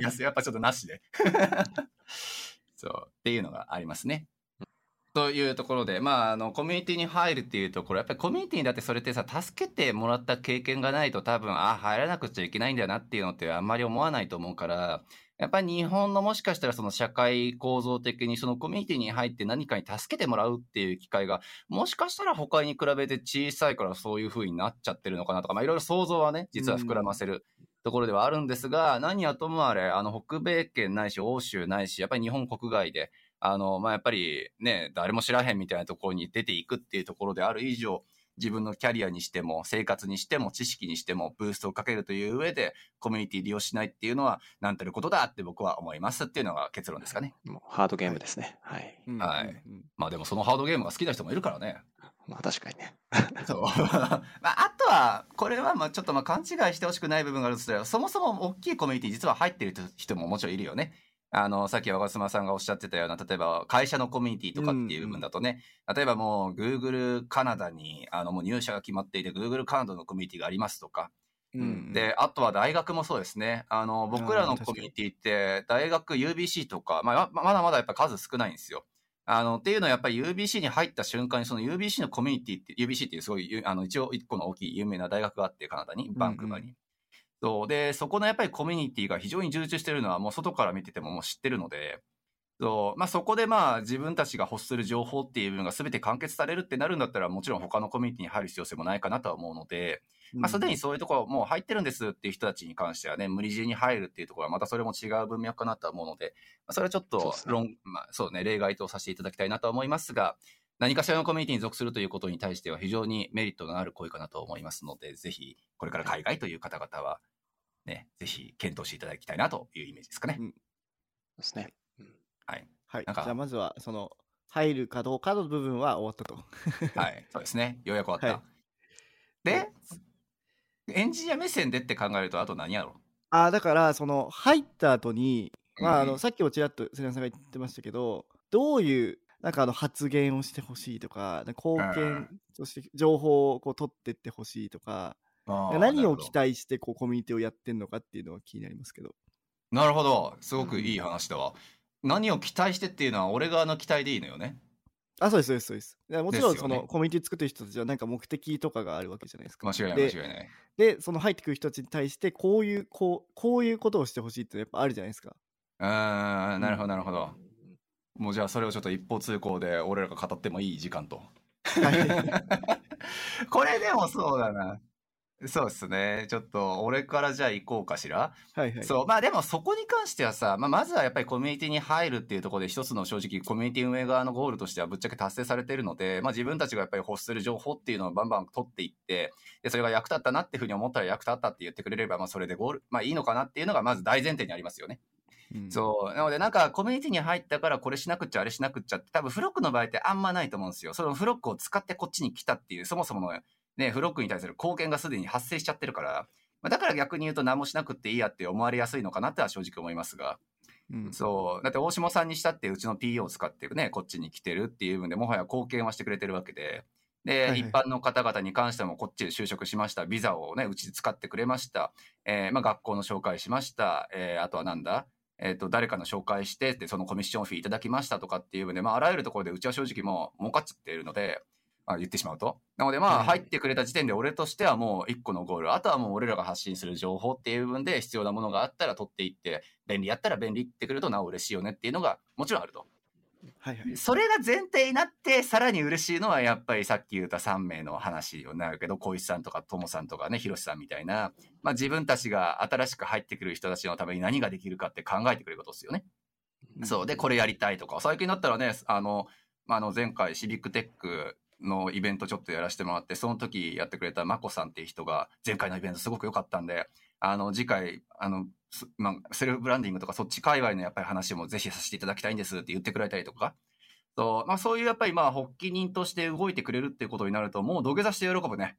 ややっぱちょっとなしで。そう。っていうのがありますねというところで、まあ、あのコミュニティに入るっていうところやっぱりコミュニティにだってそれってさ助けてもらった経験がないと多分あ入らなくちゃいけないんだよなっていうのってあんまり思わないと思うからやっぱり日本のもしかしたらその社会構造的にそのコミュニティに入って何かに助けてもらうっていう機会がもしかしたら他に比べて小さいからそういう風になっちゃってるのかなとかまあいろいろ想像はね実は膨らませるところではあるんですが何はともあれあの北米圏ないし欧州ないしやっぱり日本国外であの、まあ、やっぱりね、誰も知らへんみたいなところに出ていくっていうところである以上、自分のキャリアにしても、生活にしても、知識にしても、ブーストをかけるという上で、コミュニティ利用しないっていうのは、なんてることだって僕は思いますっていうのが結論ですかね。もうハードゲームですね。はい。うんはいうんうんまあでもそのハードゲームが好きな人もいるからね。まあ確かにね。そう。まあ、あとは、これはまあちょっとまあ勘違いしてほしくない部分があるとしたら、そもそも大きいコミュニティ実は入ってる人ももちろんいるよね。あの、さっき若妻さんがおっしゃってたような、例えば会社のコミュニティとかっていう部分だとね、例えばもう Google カナダにあのもう入社が決まっていて Google カナダのコミュニティがありますとか、うんで、あとは大学もそうですね。あの、僕らのコミュニティって、大学 UBC とか、まあ、ままだまだやっぱ数少ないんですよ。あの、っていうのはやっぱり UBC に入った瞬間に、その UBC のコミュニティって、UBC っていうすごい、ゆあの、一応一個の大きい有名な大学があって、カナダに、バンクーバーに。そう。で、そこのやっぱりコミュニティが非常に充実してるのはもう外から見ててももう知ってるので、そう。まあ、そこでまあ自分たちが欲する情報っていう部分が全て完結されるってなるんだったらもちろん他のコミュニティに入る必要性もないかなとは思うので、まあ、すでにそういうところもう入ってるんですっていう人たちに関してはね、無理強いに入るっていうところはまたそれも違う文脈かなとは思うので、まあ、それはちょっと論、ね、まあ、そうね、例外とさせていただきたいなと思いますが、何かしらのコミュニティに属するということに対しては非常にメリットのある行為かなと思いますので、ぜひこれから海外という方々は、ね、ぜひ検討していただきたいなというイメージですかね。うん、ですね。うん、はい。はい。じゃあまずは、その、入るかどうかの部分は終わったと。はい。そうですね。ようやく終わった。はい、で、エンジニア目線でって考えると、あと何やろああ、だから、その、入った後に、まあ、あの、さっきもちらっと瀬谷さんが言ってましたけど、どういう、なんかあの発言をしてほしいとか、貢献として情報をこう取ってってほしいとか、何を期待してこうコミュニティをやってんのかっていうのは気になりますけど。なるほど。すごくいい話だわ。何を期待してっていうのは俺側の期待でいいのよね。あ、そうです、そうです、そうです。もちろん、その、ね、コミュニティ作ってる人たちは、なんか目的とかがあるわけじゃないですか。間違いない、間違いない。で、その入ってくる人たちに対して、こういう、こう、こういうことをしてほしいってやっぱあるじゃないですか。ああ、なるほど、なるほど。もうじゃあ、それをちょっと一方通行で、俺らが語ってもいい時間と。これでもそうだな。そうですね。ちょっと、俺からじゃあ行こうかしら？はいはい。そう。まあでもそこに関してはさ、まあまずはやっぱりコミュニティに入るっていうところで一つの正直コミュニティ運営側のゴールとしてはぶっちゃけ達成されているので、まあ自分たちがやっぱり欲する情報っていうのをバンバン取っていって、で、それが役立ったなっていうふうに思ったら役立ったって言ってくれれば、まあそれでゴール、まあいいのかなっていうのがまず大前提にありますよね。うん、そう。なので、なんか、コミュニティに入ったから、これしなくっちゃ、あれしなくっちゃって、多分、フロックの場合ってあんまないと思うんですよ。そのフロックを使ってこっちに来たっていう、そもそものね、フロックに対する貢献がすでに発生しちゃってるから、まあ、だから逆に言うと何もしなくていいやって思われやすいのかなっては正直思いますが、うん、そう。だって大下さんにしたってうちの PO を使ってね、こっちに来てるっていう部分でもはや貢献はしてくれてるわけで、で、はいはい、一般の方々に関してもこっちで就職しました。ビザをね、うちで使ってくれました。えー、まあ学校の紹介しました。えー、あとはなんだ？えっ、ー、と、誰かの紹介して、で、そのコミッションフィーいただきましたとかっていう部分で、まあ、あらゆるところでうちは正直もう儲かっちゃっているので、あ言ってしまうと。なのでまあ入ってくれた時点で俺としてはもう一個のゴール。あとはもう俺らが発信する情報っていう部分で必要なものがあったら取っていって、便利やったら便利ってくるとなお嬉しいよねっていうのがもちろんあると。はいはい、それが前提になってさらに嬉しいのはやっぱりさっき言った3名の話になるけど小石さんとかともさんとかねひろしさんみたいな、まあ、自分たちが新しく入ってくる人たちのために何ができるかって考えてくれることですよね。うん、そうでこれやりたいとか最近だったらねあの、まあ、あの前回シビックテックのイベントちょっとやらせてもらって、その時やってくれたまこさんっていう人が、前回のイベントすごく良かったんで、あの、次回、あの、まあ、セルフブランディングとかそっち界隈のやっぱり話もぜひさせていただきたいんですって言ってくれたりとか、そう、まあそういうやっぱりまあ発起人として動いてくれるっていうことになると、もう土下座して喜ぶね。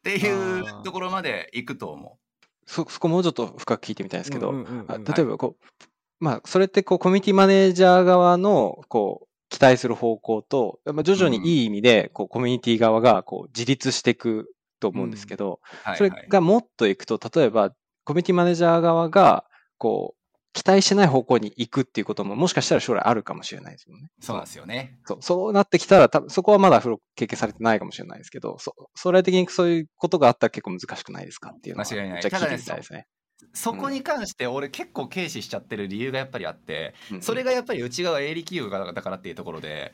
っていうところまで行くと思う。そ、そこもうちょっと深く聞いてみたいんですけど、例えばこう、まあ、それってこう、コミュニティマネージャー側の、こう、期待する方向と、まあ、徐々にいい意味で、こう、コミュニティ側が、こう、自立していくと思うんですけど、それがもっといくと、例えば、コミュニティマネージャー側が、こう、期待してない方向に行くっていうことも、もしかしたら将来あるかもしれないですよね。そうなんですよね。そう、そうなってきたら、多分そこはまだ経験されてないかもしれないですけど、そ将来的にそういうことがあったら結構難しくないですかっていうのは、間違いない。じゃ聞いてみたいですね。そこに関して俺結構軽視しちゃってる理由がやっぱりあって、それがやっぱり内側営利企業だからっていうところで、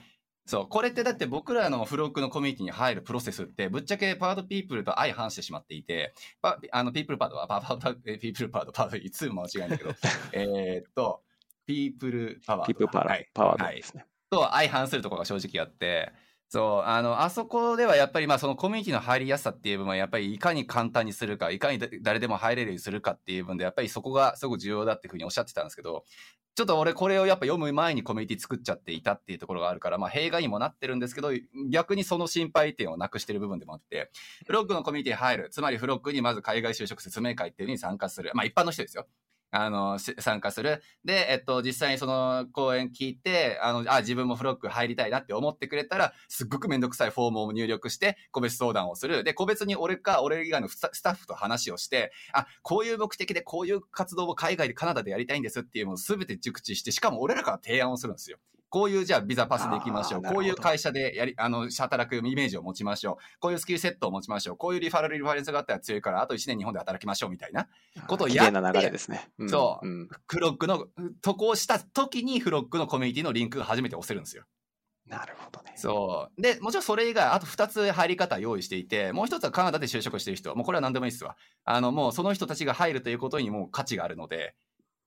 そう、これってだって僕らのフロックのコミュニティに入るプロセスって、ぶっちゃけパートピープルと相反してしまっていて、パあのピープルパートは、パート、ピープルパート、パート、いつも間違いないけど、えっと、ピープルパワー。ピープルパワー、はい、パワーですね、はい。と相反するところが正直あって、そう、あの、あそこではやっぱりまあそのコミュニティの入りやすさっていう部分はやっぱりいかに簡単にするか、いかに誰でも入れるようにするかっていう部分でやっぱりそこがすごく重要だっていうふうにおっしゃってたんですけど、ちょっと俺これをやっぱ読む前にコミュニティ作っちゃっていたっていうところがあるから、まあ弊害にもなってるんですけど、逆にその心配点をなくしてる部分でもあって、フロックのコミュニティに入る、つまりフロックにまず海外就職説明会っていうのに参加する。まあ一般の人ですよ。あの、参加する。で、えっと、実際にその講演聞いて、あの、あ、自分もフロック入りたいなって思ってくれたら、すっごくめんどくさいフォームを入力して、個別相談をする。で、個別に俺か、俺以外のスタッフと話をして、あ、こういう目的でこういう活動を海外でカナダでやりたいんですっていうのを全て熟知して、しかも俺らから提案をするんですよ。こういうじゃあビザパスでいきましょう。こういう会社でやり、あの、働くイメージを持ちましょう。こういうスキルセットを持ちましょう。こういうリファラルリファレンスがあったら強いから、あと1年日本で働きましょうみたいな。ことをやってな流れですね。んそううんフロックの、渡航した時にフロックのコミュニティのリンクが初めて押せるんですよ。なるほどね。そう。で、もちろんそれ以外、あと2つ入り方用意していて、もう1つはカナダで就職してる人。もうこれは何でもいいですわ。あの、もうその人たちが入るということにもう価値があるので。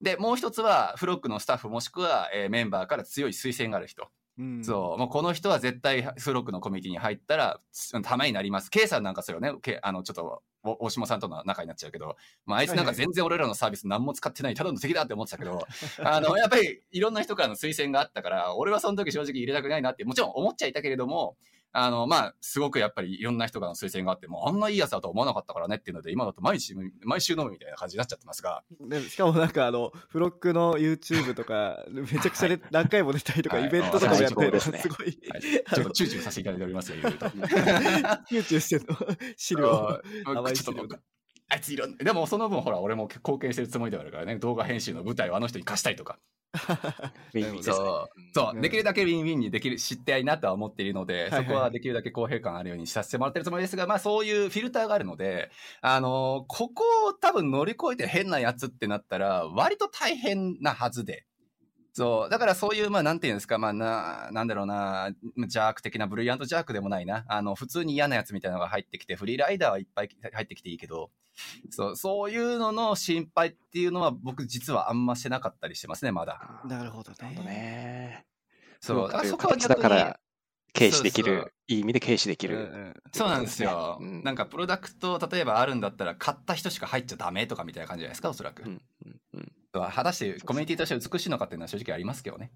で、もう1つはフロックのスタッフもしくは、えーメンバーから強い推薦がある人。うんそう。もうこの人は絶対フロックのコミュニティに入ったら、つためになります。K さんなんかそれをね、K- あの、ちょっと、お大島さんとの仲になっちゃうけど、まあ、あいつなんか全然俺らのサービス何も使ってない、ただの敵だって思ってたけど、あの、やっぱりいろんな人からの推薦があったから、俺はその時正直入れたくないなって、もちろん思っちゃいたけれども、あの、まあ、すごくやっぱりいろんな人からの推薦があって、もうあんないいやつだとは思わなかったからねっていうので、今だと毎日、毎週飲むみたいな感じになっちゃってますが、でしかもなんかあのフロックの YouTube とかめちゃくちゃで何回も出たりとかはいイベントとかもやってる。すね。すごい。はい、ちょっと躊躇させていただいておりますよ、いろいろと。集中してるの。資料。うん甘いちょっと資料あいついろんでもその分ほら俺も貢献してるつもりではあるからね。動画編集の舞台をあの人に貸したいとか。ウィンウィンですね。そう。うん。そう、うんできるだけウィンウィンにできる知ってやいなとは思っているので、そこはできるだけ公平感あるようにさせてもらってるつもりですがまあそういうフィルターがあるのであのーここを多分乗り越えて変なやつってなったら割と大変なはずで。そう。だからそういう、まあ、なんていうんですか、まあ、な、なんだろうな、ジャーク的な、ブリリアントジャークでもないな。あの、普通に嫌なやつみたいなのが入ってきて、フリーライダーはいっぱい入ってきていいけど、そう、そういうのの心配っていうのは僕実はあんましてなかったりしてますね、まだ。なるほどねね。そう。だからというそこは形だから、軽視できそうそうる、いい意味で軽視できる。うんうんそうなんですよ。うんなんかプロダクト、例えばあるんだったら、買った人しか入っちゃダメとかみたいな感じじゃないですか、おそらく。うんうんうん果たしてコミュニティとして美しいのかっていうのは正直ありますけどね。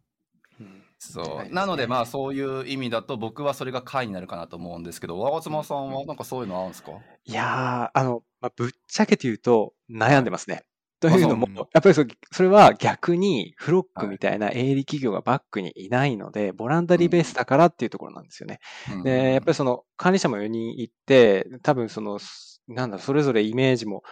うんそう。なので、まあ、そういう意味だと、僕はそれが解になるかなと思うんですけど、我妻さんはなんかそういうのあるんですか？いやー、あの、まあ、ぶっちゃけて言うと、悩んでますね。というのもやっぱりそそれは逆にフロックみたいな営利企業がバックにいないので、ボランダリーベースだからっていうところなんですよね。で、やっぱりその管理者も4人いて、多分その、なんだそれぞれイメージも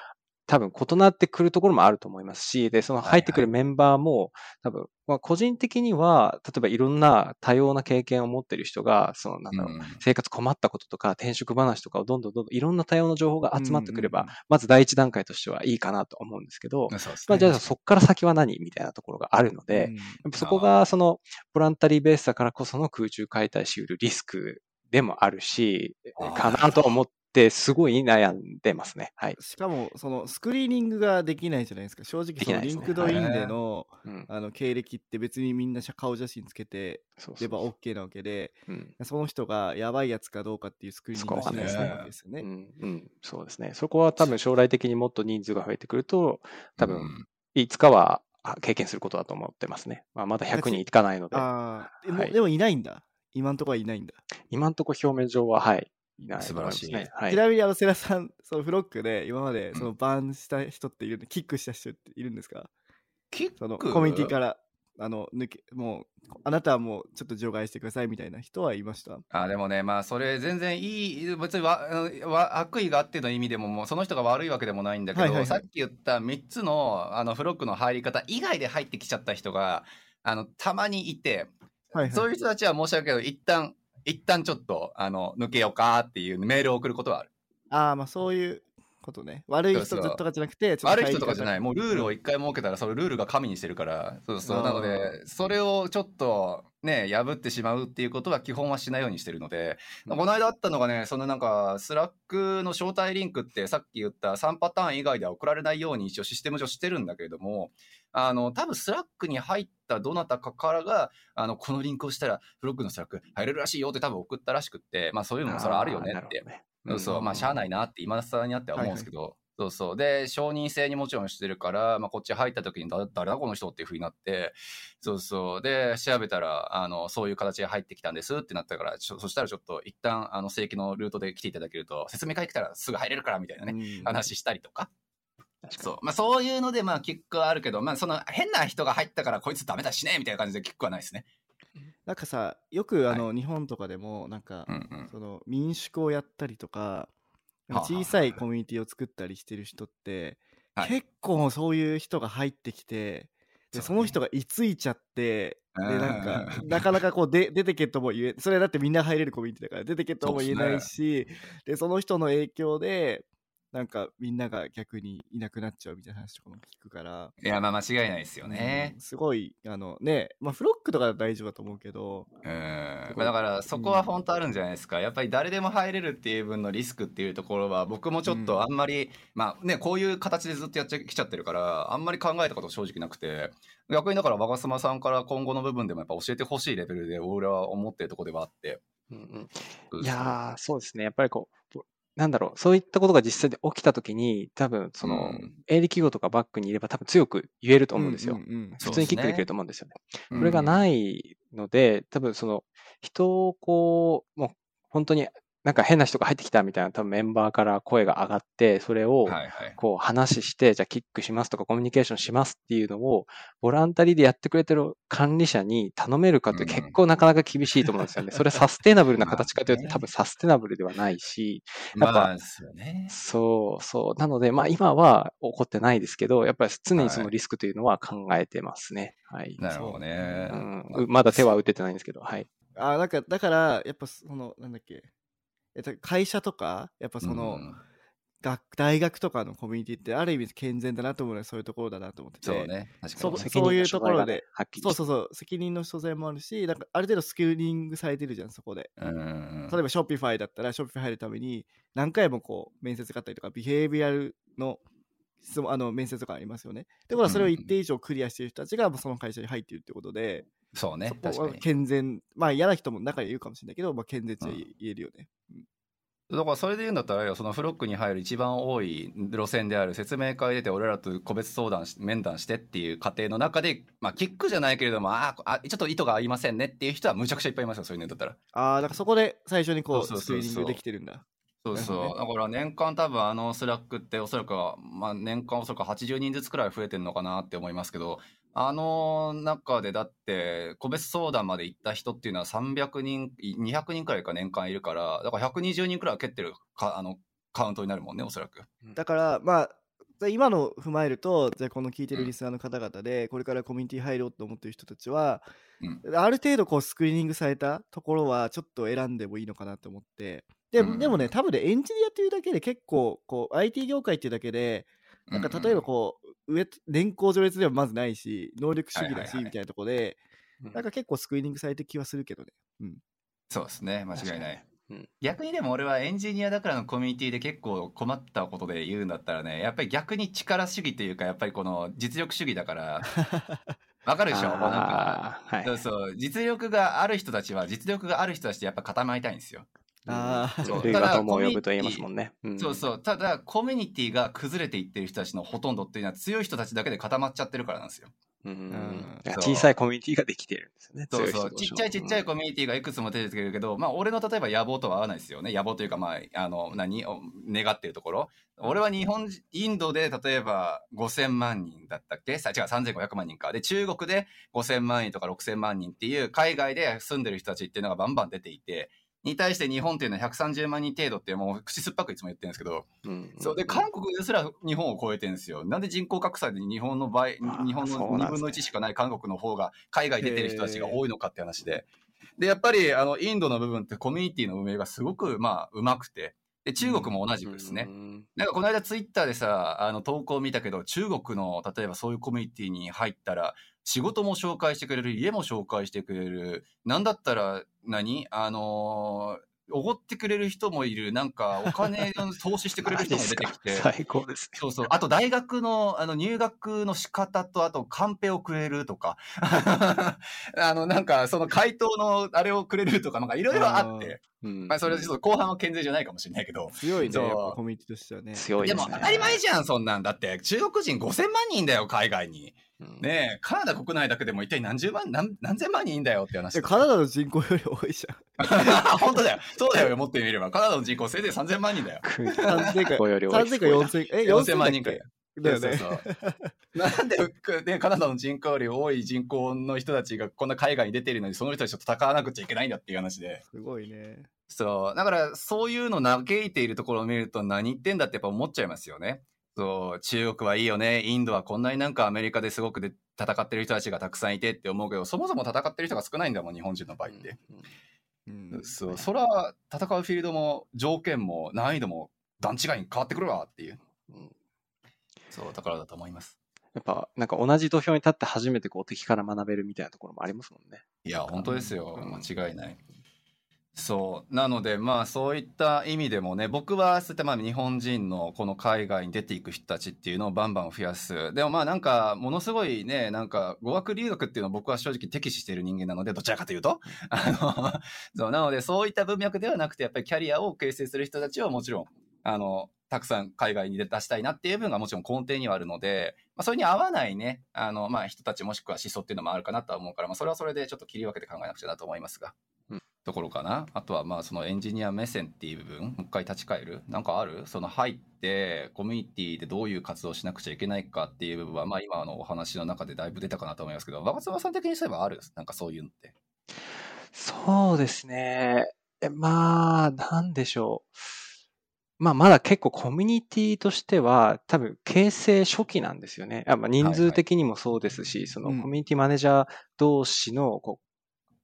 多分異なってくるところもあると思いますし、で、その入ってくるメンバーも、多分、まあ、個人的には、例えばいろんな多様な経験を持っている人が、その、なんだろう、うん。生活困ったこととか転職話とかをどんどんどんどんいろんな多様な情報が集まってくれば、まず第一段階としてはいいかなと思うんですけど、まあ、じゃあそこから先は何みたいなところがあるので、そこがその voluntary base だからこその空中解体しうるリスクでもあるしかなと思って、すごい悩んでますね。はい。しかもそのスクリーニングができないじゃないですか正直その LinkedIn でのうん。あの経歴って別にみんな顔写真つけてれば OK なわけでうん。その人がやばいやつかどうかっていうスクリーニングがしないですよね。うん、うん、そうですね。そこは多分将来的にもっと人数が増えてくると、多分、うんいつかはあ経験することだと思ってますね。まあ、まだ100人いかないので、ああでも、はいでもいないんだ今んとこはいないんだ。今のところ表面上は、はい、いない素晴らしい。ねはい。ち。なみにあの世良さんそのフロックで今までそのバンした人っているんで、キックした人っているんですか？キック？そのコミュニティからあの抜けもうあなたはもうちょっと除外してくださいみたいな人はいました？あでもねまあそれ全然いい別にわあわ悪意があっての意味でももうその人が悪いわけでもないんだけど、はいはいはい。さっき言った3つのあのフロックの入り方以外で入ってきちゃった人があのたまにいて、はいはい。そういう人たちは申し訳ないけど一旦一旦ちょっとあの抜けようかっていうメールを送ることはある。ああまあそういうことね。悪い人とかじゃなくて悪い人とかじゃない。いもうルールをうん一回設けたらそれルールが神にしてるからそうそうなのでそれをちょっとね破ってしまうっていうことは基本はしないようにしてるので、うん。この間あったのがねそのなんか Slack の招待リンクってさっき言った3パターン以外では送られないように一応システム上してるんだけれどもあの多分 Slack に入ったどなたかからがあのこのリンクをしたら Frog の Slack 入れるらしいよって多分送ったらしくってまあそういうのもそれはあるよねってそうそう、うんまあ、しゃあないなって今更にあっては思うんですけど、そうそう。で、承認制にもちろんしてるから、まあ、こっち入った時にだ、誰だこの人っていうふうになって、そうそう。で、調べたら、あの、そういう形で入ってきたんですってなったから、そしたらちょっと一旦、あの、正規のルートで来ていただけると、説明会来たらすぐ入れるからみたいなね、うん話したりとか。そう。まあ、そういうので、まあ、キックはあるけど、まあ、その、変な人が入ったから、こいつダメだしね、みたいな感じでキックはないですね。なんかさよくあの、日本とかでもなんか、うんうん。その民宿をやったりとか小さいコミュニティを作ったりしてる人って、はい。結構そういう人が入ってきてでその人が居ついちゃってで、なんか、なかなかこうで出てけとも言え、それだってみんな入れるコミュニティだから、出てけとも言えないし、で、その人の影響で、なんかみんなが逆にいなくなっちゃうみたいな話とかも聞くから。いやまあ間違いないですよね、うん、すごいあのねまあフロックとか大丈夫だと思うけど。うん、まあ、だからそこは本当あるんじゃないですか、やっぱり誰でも入れるっていう分のリスクっていうところは僕もちょっとあんまり、うん、まあねこういう形でずっとやっちゃきちゃってるからあんまり考えたこと正直なくて。逆にだから若妻さんから今後の部分でもやっぱ教えてほしいレベルで俺は思ってるところではあって。うんうん、いやそうですね。やっぱりこう、なんだろう、そういったことが実際で起きたときに、多分、その、営利企業とかバックにいれば多分強く言えると思うんですよ。普通にキックできると思うんですよね。これがないので、多分その、人をこう、もう本当になんか変な人が入ってきたみたいな多分メンバーから声が上がって、それをこう話して、じゃあキックしますとかコミュニケーションしますっていうのを、ボランタリーでやってくれてる管理者に頼めるかって結構なかなか厳しいと思うんですよね。それ サステナブルな形かというと多分サステナブルではないし、やっぱ、そうそう。なので、まあ今は起こってないですけど、やっぱり常にそのリスクというのは考えてますね。はい。なるほどね。うん。まだ手は打ててないんですけど、はい。あ、なんか、だから、やっぱその、なんだっけ、えっと、会社とか、やっぱその、うん学大学とかのコミュニティってある意味健全だなと思うのはそういうところだなと思ってて。そうね。確かに。そそういうところで。そうそうそう。責任の所在もあるしなんかある程度スクリーニングされてるじゃんそこで。例えばショッピファイだったらショッピファイ入るために何回もこう面接があったりとかビヘイビアルの質問あの面接とかありますよね。ってことはそれを一定以上クリアしている人たちがその会社に入っているってことで、そうね。そこは健全、まあ嫌な人も中にいるかもしれないけど、まあ健全って言えるよね。うんだからそれで言うんだったらそのフロックに入る一番多い路線である説明会出て俺らと個別相談し面談してっていう過程の中でまあキックじゃないけれどもああちょっと意図が合いませんねっていう人はむちゃくちゃいっぱいいますよそういうのだったらああだからそこで最初にこうスクリーニングできてるんだそうそう。だから年間多分あの Slack っておそらくまあ年間おそらく80人ずつくらい増えてるのかなって思いますけど、あの中でだって個別相談まで行った人っていうのは300人、200人くらいか年間いるから、だから120人くらい蹴ってるかあのカウントになるもんね、おそらく。だからまあ今の踏まえると、じゃあこの聞いてるリスナーの方々で、これからコミュニティ入ろうと思ってる人たちは、うん、ある程度こうスクリーニングされたところはちょっと選んでもいいのかなと思って、で,、でもね、多分ね、エンジニアっていうだけで結構、こう、IT 業界っていうだけで、なんか例えばこう、上、年功序列ではまずないし、能力主義だし、みたいなところで、なんか結構スクリーニングされてる気はするけどね。うん。そうですね、間違いない。うん、逆にでも俺はエンジニアだからのコミュニティで結構困ったことで言うんだったらねやっぱり逆に力主義というかやっぱりこの実力主義だから わかるでしょ？なんか、はい、そうそう。実力がある人たちは実力がある人たちってやっぱ固まりたいんですよああ、そう。ただ、呼ぶと言いますもんね。そうそう。ただ、コミュニティが崩れていってる人たちのほとんどっていうのは強い人たちだけで固まっちゃってるからなんですよ。うん、小さいコミュニティができてるんですよね。そうそう。ちっちゃいちっちゃいコミュニティがいくつも出てくるけど、まあ、俺の例えば野望とは合わないですよね。野望というか、まあ、あの、何願ってるところ。俺は日本、インドで例えば5000万人だったっけ？さ、違う、3500万人か。で、中国で5000万人とか6000万人っていう海外で住んでる人たちっていうのがバンバン出ていて、に対して日本っていうのは130万人程度ってもう口酸っぱくいつも言ってるんですけど、うんうんうん、そうで韓国ですら日本を超えてるんですよ。なんで人口格差で日本の倍、日本の2分の1しかない韓国の方が海外出てる人たちが多いのかって話で。で、やっぱりあのインドの部分ってコミュニティの運営がすごくまあうまくて、で、中国も同じくですね。なんかこの間ツイッターでさ、あの投稿を見たけど、中国の例えばそういうコミュニティに入ったら、仕事も紹介してくれる、家も紹介してくれる、なんだったら何？あのーおごってくれる人もいる、なんかお金を 投資してくれる人も出てきて、最高です、ね、そうそう。あと大学のあの入学の仕方と、あとカンペをくれるとか、あのなんかその回答のあれをくれるとか、なんかいろいろあって、うん、まあそれちょっと後半は健全じゃないかもしれないけど。強いね、やっぱコミュニティとしてはね。強いで、ね、でも当たり前じゃん、そんなん。だって中国人5000万人だよ、海外に。ねえ、カナダ国内だけでも一体何十万、何何千万人いんだよって話。カナダの人口より多いじゃん。本当だよ。そうだよ、持ってみれば。カナダの人口せいぜい3000万人だよ。3000か4000え、4000万人かよ。だよね。そうそう なんで、ね、カナダの人口より多い人口の人たちがこんな海外に出てるのに、その人たちと戦わなくちゃいけないんだっていう話で。すごいね。そう。だから、そういうの嘆いているところを見ると何言ってんだってやっぱ思っちゃいますよね。そう、中国はいいよね。インドはこんなになんかアメリカですごくで戦ってる人たちがたくさんいてって思うけど、そもそも戦ってる人が少ないんだもん、日本人の場合って。うんそう、そら戦うフィールドも条件も難易度も段違いに変わってくるわっていう。うんそう、だからだと思います。やっぱ、なんか同じ土俵に立って初めてこう敵から学べるみたいなところもありますもんね。いや、本当ですよ。うん間違いない。そう。なので、まあ、そういった意味でもね、僕はそういったまあ日本人のこの海外に出ていく人たちっていうのをバンバン増やす。でもまあなんか、ものすごいね、なんか語学留学っていうのは僕は正直敵視している人間なので、どちらかというと。あの、そう、なのでそういった文脈ではなくて、やっぱりキャリアを形成する人たちをもちろん、あの、たくさん海外に出したいなっていう部分がもちろん根底にはあるので、まあ、それに合わないね、あの、まあ、人たちもしくは思想っていうのもあるかなとは思うから、まあ、それはそれでちょっと切り分けて考えなくちゃなと思いますが。うんところかなあとはまあそのエンジニア目線っていう部分もう一回立ち返るなんかある？その入ってコミュニティでどういう活動をしなくちゃいけないかっていう部分はまあ今のお話の中でだいぶ出たかなと思いますけど若妻さん的にすればある？なんかそういうのってそうですね。えまあ、なんでしょう。まあ、まだ結構コミュニティとしては、多分、形成初期なんですよね。あまあ、人数的にもそうですし、そのうん。コミュニティマネージャー同士のこう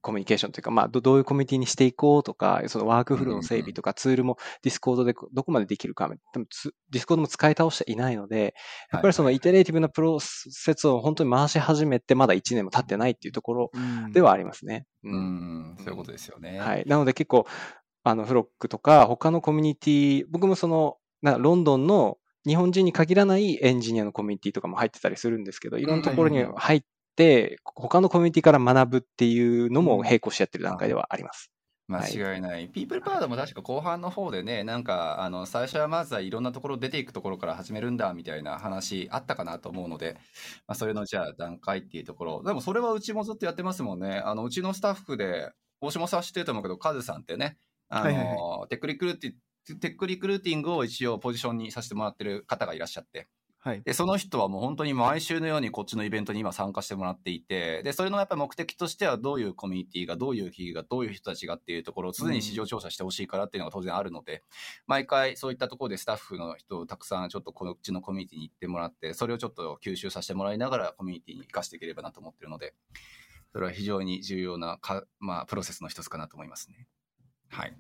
コミュニケーションというか、まあど、どういうコミュニティにしていこうとか、そのワークフローの整備とか、ツールも Discord でどこまでできるか、でもツ Discord も使い倒していないので、やっぱりその iterative なプロセスを本当に回し始めて、まだ1年も経ってないっていうところうん。ではありますね。ううんん。そういうことですよね。はい。なので結構、あの、フロックとか、他のコミュニティ、僕もその、なロンドンの日本人に限らないエンジニアのコミュニティとかも入ってたりするんですけど、いろんなところに入って、他のコミュニティから学ぶっていうのも並行してやってる段階ではあります。間違いない。ピープルパワードも確か後半の方でね、なんか、あの、最初はまずはいろんなところ出ていくところから始めるんだ、みたいな話あったかなと思うので、まあ、それのじゃあ段階っていうところ。でもそれはうちもずっとやってますもんね。あの、うちのスタッフで、大島さん知ってると思うけど、カズさんってね、あの、はいはいはテックリクルーティテックリクルーティングを一応ポジションにさせてもらってる方がいらっしゃって、はい。で、その人はもう本当に毎週のようにこっちのイベントに今参加してもらっていて、で、それのやっぱり目的としてはどういうコミュニティが、どういう企業が、どういう人たちがっていうところを常に市場調査してほしいからっていうのが当然あるので、毎回そういったところでスタッフの人をたくさんちょっとこのうちのコミュニティに行ってもらって、それをちょっと吸収させてもらいながらコミュニティに活かしていければなと思ってるので、それは非常に重要なか、まあ、プロセスの一つかなと思いますね。はい。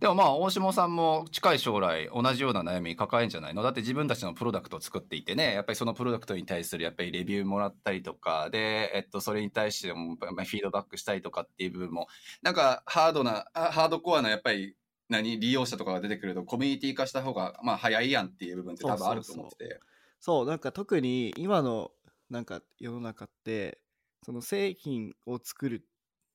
でもまあ、大下さんも近い将来同じような悩み抱えんじゃないの？だって自分たちのプロダクトを作っていてね、やっぱりそのプロダクトに対するやっぱりレビューもらったりとか、で、えっと、それに対してもまあフィードバックしたりとかっていう部分も、なんかハードな、あハードコアなやっぱり何、利用者とかが出てくるとコミュニティ化した方がまあ早いやんっていう部分って多分あると思ってて。そう、なんか特に今のなんか世の中って、その製品を作る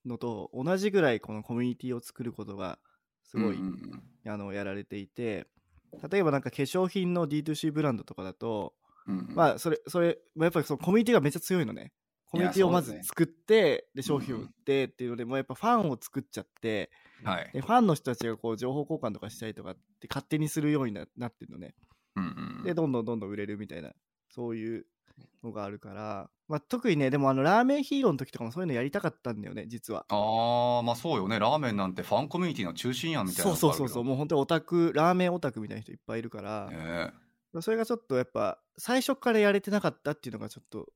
のと同じぐらいこのコミュニティを作ることがすごい、うんうんうんあのやられていて、例えばなんか化粧品の D2C ブランドとかだと、うんうんまあそれ、それ、まあやっぱりそのコミュニティがめっちゃ強いのね。コミュニティをまず作って、で商品をうんうん売ってっていうので、もうやっぱファンを作っちゃって、はい。でファンの人たちがこう情報交換とかしたりとかって勝手にするようにななってるのね。うんうんで、どんどんどんどん売れるみたいな、そういうのがあるから、まあ、特にね、でもあのラーメンヒーローの時とかもそういうのやりたかったんだよね、実は。ああ、まあそうよね。ラーメンなんてファンコミュニティの中心やんみたいなそう。そうそうそう、もう本当にオタク、ラーメンオタクみたいな人いっぱいいるから、ねそれがちょっとやっぱ、最初からやれてなかったっていうのがちょっと、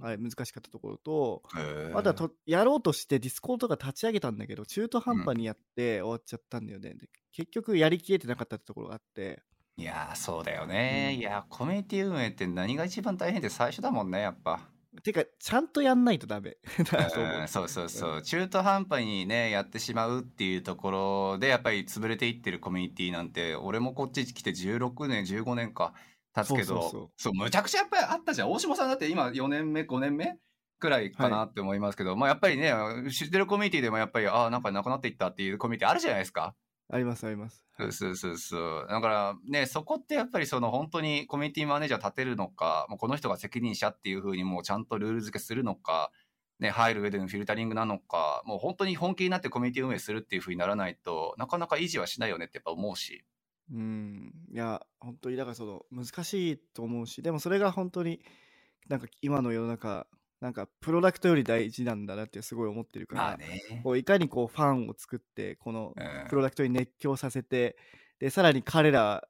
あれ難しかったところと、え。へえまだとやろうとして Discord とか立ち上げたんだけど、中途半端にやって終わっちゃったんだよね。で結局やりきれてなかったってところがあって、いやーそうだよね、うん。いやコミュニティ運営って何が一番大変って最初だもんねやっぱ、てか、ちゃんとやんないとダメ。だと思ううんそうそうそう中途半端にねやってしまうっていうところでやっぱり潰れていってるコミュニティなんて俺もこっち来て16年15年か経つけどそうそうそう。むちゃくちゃやっぱりあったじゃん。大下さんだって今4年目5年目くらいかなって思いますけど、まあやっぱりね知ってるコミュニティでもやっぱりああなんかなくなっていったっていうコミュニティあるじゃないですか。ありますあります。そうそうそうそう。だからね、そこってやっぱりその本当にコミュニティマネージャー立てるのか、もうこの人が責任者っていうふうにもうちゃんとルール付けするのか、ね、入る上でのフィルタリングなのか、もう本当に本気になってコミュニティ運営するっていうふうにならないとなかなか維持はしないよねってやっぱ思うし。うん、いや、本当に、だからその、難しいと思うし、でもそれが本当に、なんか今の世の中、なんかプロダクトより大事なんだなってすごい思ってるから、まあね。こういかにこうファンを作って、このうん。プロダクトに熱狂させて、で、さらに彼ら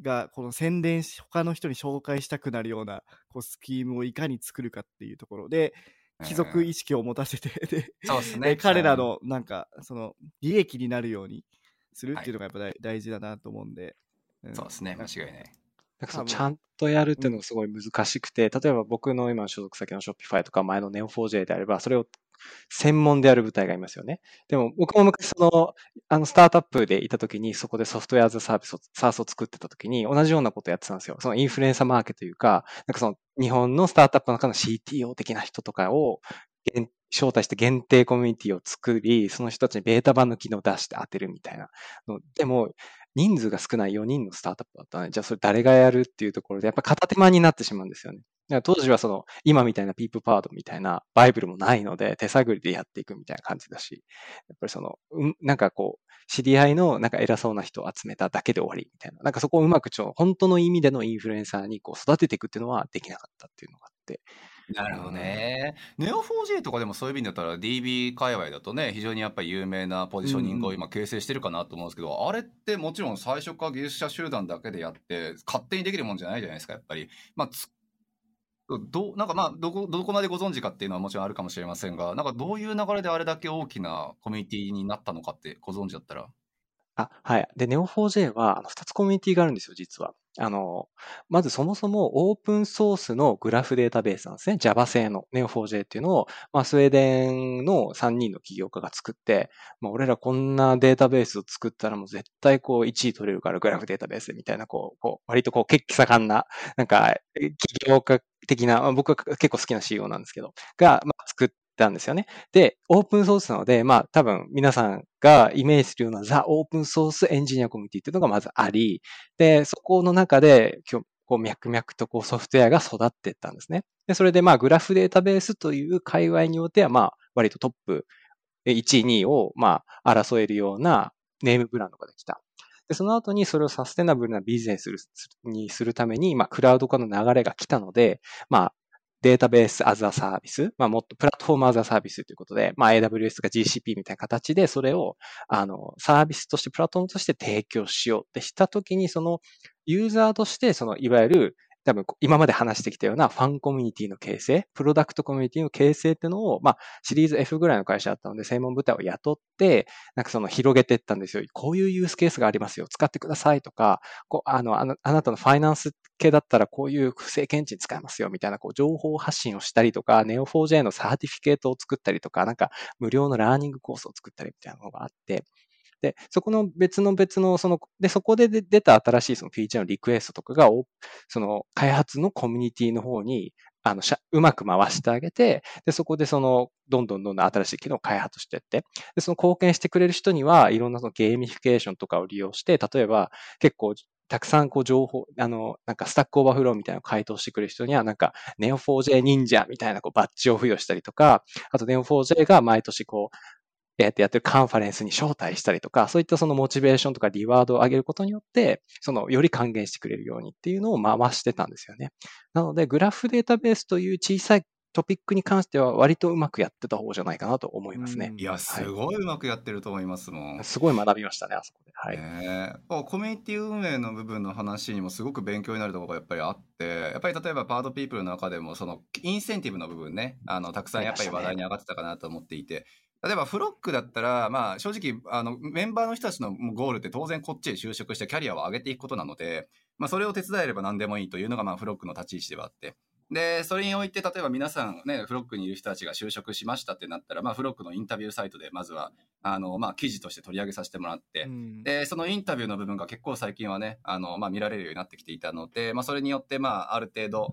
がこの宣伝し他の人に紹介したくなるようなこうスキームをいかに作るかっていうところで貴族意識を持たせてでそうですね。彼らのなんかその利益になるようにするっていうのがやっぱ大,、大事だなと思うんで、うん、そうですね。間違いないなんかそのちゃんとやるっていうのがすごい難しくて、例えば僕の今所属先の Shopify とか前の Neo4j であれば、それを専門でやる部隊がいますよね。でも僕も昔その、あのスタートアップでいた時にそこでソフトウェアズサービスを、サースを作ってた時に同じようなことやってたんですよ。そのインフルエンサーマーケというか、なんかその日本のスタートアップの中の CTO 的な人とかを招待して限定コミュニティを作り、その人たちにベータ版の機能を出して当てるみたいな。でも、人数が少ない4人のスタートアップだったので、じゃあそれ誰がやるっていうところで、やっぱ片手間になってしまうんですよね。だから当時はその、今みたいなピープパードみたいなバイブルもないので、手探りでやっていくみたいな感じだし、やっぱりその、うん、なんかこう、知り合いのなんか偉そうな人を集めただけで終わりみたいな。なんかそこをうまくちょ、本当の意味でのインフルエンサーにこう育てていくっていうのはできなかったっていうのがあって。なるほどね。ネオ 4J とかでもそういう意味だったら DB 界隈だとね、非常にやっぱり有名なポジショニングを今形成してるかなと思うんですけど、うん、あれってもちろん最初から技術者集団だけでやって、勝手にできるもんじゃないじゃないですか、やっぱり。まあ、どなんかまあどこ、どこまでご存知かっていうのはもちろんあるかもしれませんが、なんかどういう流れであれだけ大きなコミュニティになったのかってご存知だったら。あ、はい。で、Neo4j は、2つコミュニティがあるんですよ、実は。あの、まずそもそもオープンソースのグラフデータベースなんですね。Java 製の Neo4j っていうのを、まあ、スウェーデンの3人の起業家が作って、まあ、俺らこんなデータベースを作ったらもう絶対こう1位取れるからグラフデータベースみたいな、こう、こう割とこう、血気盛んな、なんか、起業家的な、まあ、僕は結構好きな CEO なんですけど、が、まあ、作ったんですよね。で、オープンソースなので、まあ多分皆さんがイメージするようなザ・オープンソースエンジニアコミュニティっていうのがまずあり、で、そこの中で今日こう脈々とこうソフトウェアが育っていったんですね。で、それでまあグラフデータベースという界隈によってはまあ割とトップ1位、2位をまあ争えるようなネームブランドができた。で、その後にそれをサステナブルなビジネスにするために、まあ、クラウド化の流れが来たので、まあ、データベースアザサービス、まあもっとプラットフォームアザサービスということで、まあ AWS とか GCP みたいな形でそれを、あの、サービスとして、プラットフォームとして提供しようってしたときに、そのユーザーとして、そのいわゆる多分今まで話してきたようなファンコミュニティの形成、プロダクトコミュニティの形成っていうのを、まあ、シリーズ F ぐらいの会社だったので、専門部隊を雇って、なんかその広げていったんですよ。こういうユースケースがありますよ。使ってくださいとか、こうあのあのあなたのファイナンス系だったらこういう不正検知に使えますよみたいなこう情報発信をしたりとか、Neo4j のサーティフィケートを作ったりとか、なんか無料の learning course を作ったりみたいなのがあって、で、そこの別の別の、その、で、そこで出た新しいそのフィーチャーのリクエストとかが、その開発のコミュニティの方に、あの、うまく回してあげて、で、そこでその、どんどんどんどん新しい機能を開発していって、で、その貢献してくれる人には、いろんなその gamification とかを利用して、例えば、結構、たくさんこう情報、あの、なんか Stack Overflow みたいなのを回答してくれる人には、なんか Neo4j 忍者みたいなこうバッジを付与したりとか、あと Neo4j が毎年こう、えっと、やってるカンファレンスに招待したりとか、そういったそのモチベーションとかリワードを上げることによって、そのより還元してくれるようにっていうのを回してたんですよね。なので、グラフデータベースという小さいトピックに関しては割とうまくやってた方じゃないかなと思いますね。いや、すごいうまくやってると思いますもん。はい、すごい学びましたね、あそこで。はい。ね、コミュニティ運営の部分の話にもすごく勉強になるところがやっぱりあって、やっぱり例えばパートピープルの中でもそのインセンティブの部分ね、あの、たくさんやっぱり話題に上がってたかなと思っていて、例えばフロックだったら、まあ正直、あの、メンバーの人たちのゴールって当然こっちへ就職してキャリアを上げていくことなので、まあそれを手伝えれば何でもいいというのがまあフロックの立ち位置ではあって。で、それにおいて、例えば皆さんね、フロックにいる人たちが就職しましたってなったら、まあフロックのインタビューサイトでまずは、あの、まあ記事として取り上げさせてもらって、うん、で、そのインタビューの部分が結構最近はね、あの、まあ見られるようになってきていたので、まあそれによって、まあある程度、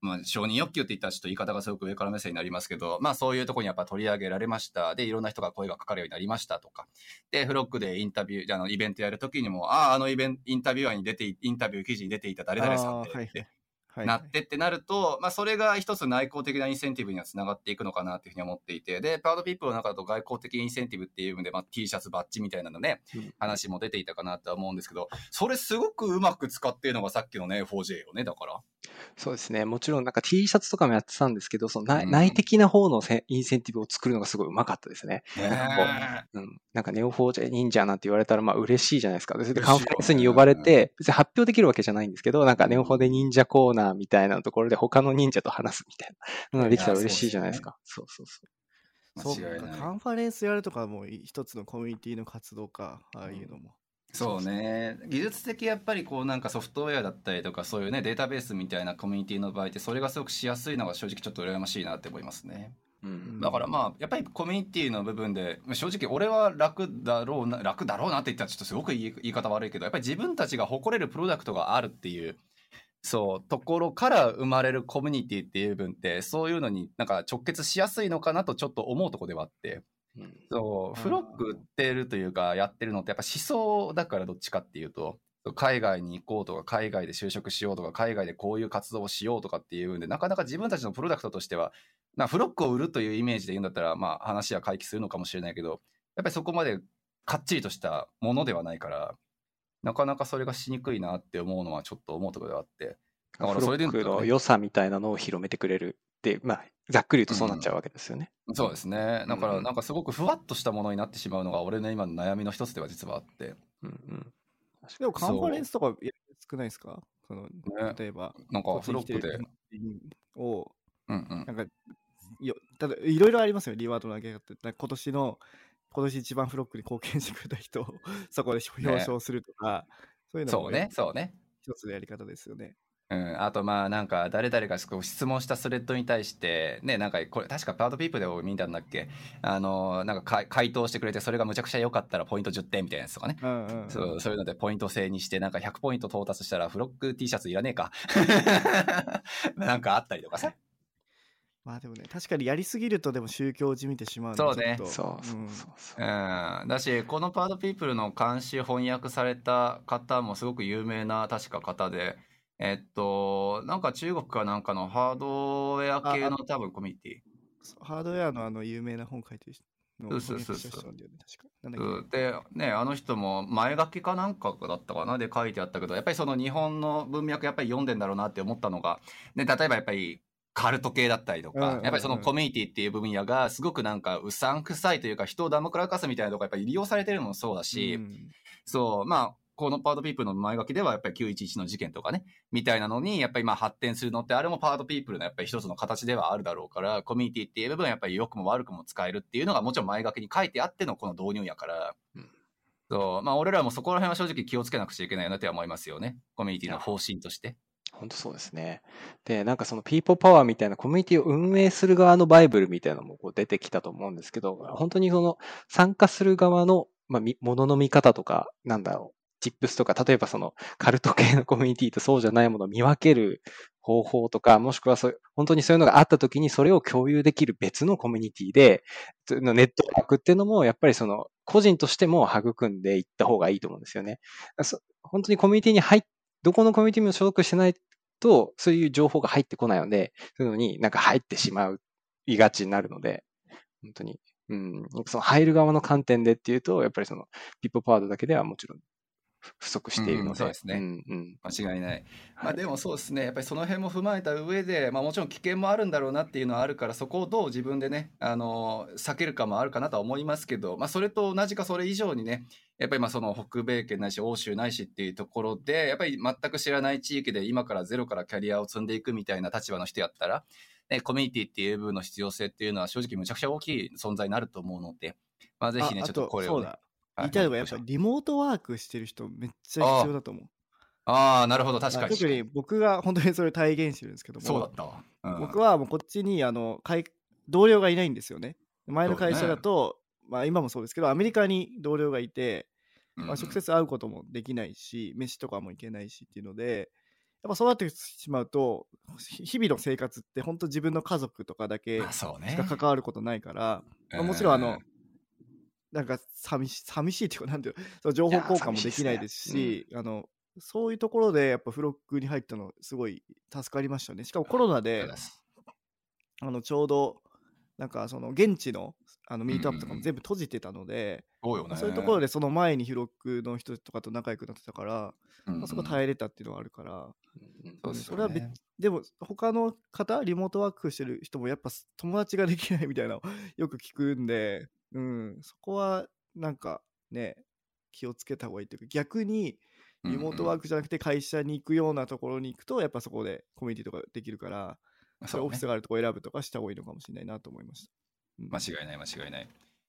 まあ、承認欲求って言ったらちょっと言い方がすごく上から目線になりますけど、まあそういうところにやっぱ取り上げられました。で、いろんな人が声がかかるようになりましたとか。で、フロックでインタビュー、あの、イベントやるときにも、ああ、あのイベント、インタビュアーに出て、インタビュー記事に出ていた誰々さんって、なってってなると、まあそれが一つ内向的なインセンティブにはつながっていくのかなっていうふうに思っていて、で、パウドピープルの中だと外交的インセンティブっていう意味で、まあ T シャツバッジみたいなのね、うん話も出ていたかなとは思うんですけど、それすごくうまく使っているのがさっきのね、4J よね、だから。そうですね。もちろんなんか T シャツとかもやってたんですけど、その内,、うん内的な方のせインセンティブを作るのがすごいうまかったですね。ねなんうん。なんかネオフォージェ忍者なんて言われたらまあ嬉しいじゃないですか。それでカンファレンスに呼ばれて、別に発表できるわけじゃないんですけど、なんかネオフォーで忍者コーナーみたいなところで他の忍者と話すみたいなのができたら嬉しいじゃないですか。そうそうそう。そうか間違いないカンファレンスやるとかも一つのコミュニティの活動か、ああいうのも。そうね技術的やっぱりこうなんかソフトウェアだったりとかそういうねデータベースみたいなコミュニティの場合ってそれがすごくしやすいのが正直ちょっと羨ましいなって思いますねうん。だからまあやっぱりコミュニティの部分でまあ正直俺は楽だろうな楽だろうなって言ったらちょっとすごく言い言い方悪いけどやっぱり自分たちが誇れるプロダクトがあるっていうそうところから生まれるコミュニティっていう部分ってそういうのになんか直結しやすいのかなとちょっと思うところではあって。うん。そう、うん。フロック売ってるというか、やってるのってやっぱ思想だからどっちかっていうと、海外に行こうとか、海外で就職しようとか、海外でこういう活動をしようとかっていうんで、なかなか自分たちのプロダクトとしては、なフロックを売るというイメージで言うんだったら、まあ話は回帰するのかもしれないけど、やっぱりそこまでかっちりとしたものではないから、なかなかそれがしにくいなって思うのはちょっと思うところではあって。だからフロックそれで言うとねの良さみたいなのを広めてくれるって、まあ、ざっくり言うとそうなっちゃうわけですよね。そうですね。だからうんなんかすごくふわっとしたものになってしまうのが俺の今の悩みの一つでは実はあって。うんうん。でもカンファレンスとか少ないですか？そのね例えば、なんかフロックで。を、うんうん。なんか、よただいろいろありますよ、リワードの上げ方って。今年の、今年一番フロックに貢献してくれた人を そこで表彰するとか、そういうのもそうね、そうね。一つのやり方ですよね。うん、あとまあなんか誰々が質問したスレッドに対してねなんかこれ確かパートピープでも見たんだっけ？あのなんかか回答してくれてそれがむちゃくちゃ良かったらポイント10点みたいなやつとかね、うんうんうん。そうそういうのでポイント制にしてなんか100ポイント到達したらフロック T シャツいらねえか。なんかあったりとかさまあでもね、確かにやりすぎるとでも宗教じみてしまうそうね。そうそううんそうそう。う。ん、だしこのパートピープルの監視翻訳された方もすごく有名な確か方でえっとなんか中国かなんかのハードウェア系の多分コミュニティ。ハードウェアのあの有名な本書いてる人のそうそうそうそう。でねあの人も前書きかなんかだったかな？で書いてあったけどやっぱりその日本の文脈やっぱり読んでんだろうなって思ったのが、ね、例えばやっぱりカルト系だったりとか、やっぱりそのコミュニティっていう分野がすごくなんかうさんくさいというか人をダムくらかすみたいなとこやっぱり利用されてるのもそうだけし、うんそうまあこのパートピープルの前書きではやっぱり911の事件とかねみたいなのにやっぱりまあ発展するのってあれもパートピープルのやっぱり一つの形ではあるだろうからコミュニティっていう部分はやっぱり良くも悪くも使えるっていうのがもちろん前書きに書いてあってのこの導入やから、うん。そう。まあ俺らもそこら辺は正直気をつけなくちゃいけないよなって思いますよね。コミュニティの方針として。本当そうですね。で、なんかそのピーポーパワーみたいなコミュニティを運営する側のバイブルみたいなのもこう出てきたと思うんですけど、本当にその参加する側の、まあ、みものの見方とか、なんだろう、チップスとか、例えばそのカルト系のコミュニティとそうじゃないものを見分ける方法とか、もしくはそう本当にそういうのがあった時にそれを共有できる別のコミュニティで、のネットワークっていうのもやっぱりその個人としても育んでいった方がいいと思うんですよね。そ本当にコミュニティに入っどこのコミュニティも所属してないと、そういう情報が入ってこないので、そういうのになんか入ってしまう、いがちになるので、本当に、うん、その入る側の観点でっていうと、やっぱりその、ピッポパワードだけではもちろん不足しているので、うんそうですねうんうん間違いない。まあ、はいでもそうですね、やっぱりその辺も踏まえた上で、まあ、もちろん危険もあるんだろうなっていうのはあるから、そこをどう自分でね、あの避けるかもあるかなとは思いますけど、まあ、それと同じかそれ以上にね、やっぱりまあその北米圏ないし、欧州ないしっていうところで、やっぱり全く知らない地域で今からゼロからキャリアを積んでいくみたいな立場の人やったら、ね、コミュニティっていう部分の必要性っていうのは正直むちゃくちゃ大きい存在になると思うので、まあ、ぜひね、あちょっとこれを、ね。そうだ。はい言い。たいのがやっぱりリモートワークしてる人めっちゃ必要だと思う。ああ、なるほど、確かに。特に僕が本当にそれを体現してるんですけども、そうだったわ。うん。僕はもうこっちにあの会同僚がいないんですよね。前の会社だと、まあ今もそうですけど、アメリカに同僚がいて、まあ、直接会うこともできないし、飯とかも行けないしっていうので、やっぱそうなってしまうと、ひ日々の生活って本当自分の家族とかだけまあそうね。しか関わることないから、まあもちろんあの、なんか寂し寂しいっていうか、なんていうのその情報交換もできないですし、あのそういうところでやっぱフロックに入ったのすごい助かりましたね。しかもコロナであのちょうどなんかその現地のあのミートアップとかも全部閉じてたので、そうよね。そういうところでその前にフロックの人とかと仲良くなってたから、うんうんまあそこ耐えれたっていうのはあるから、そうですよね。それは別でも他の方リモートワークしてる人もやっぱ友達ができないみたいなのよく聞くんで、うん、そこはなんかね気をつけた方がいいというか逆にリモートワークじゃなくて会社に行くようなところに行くとやっぱそこでコミュニティとかできるからそうそうねいうオフィスがあるとこ選ぶとかした方がいいのかもしれないなと思いました。うん。間違いない間違いない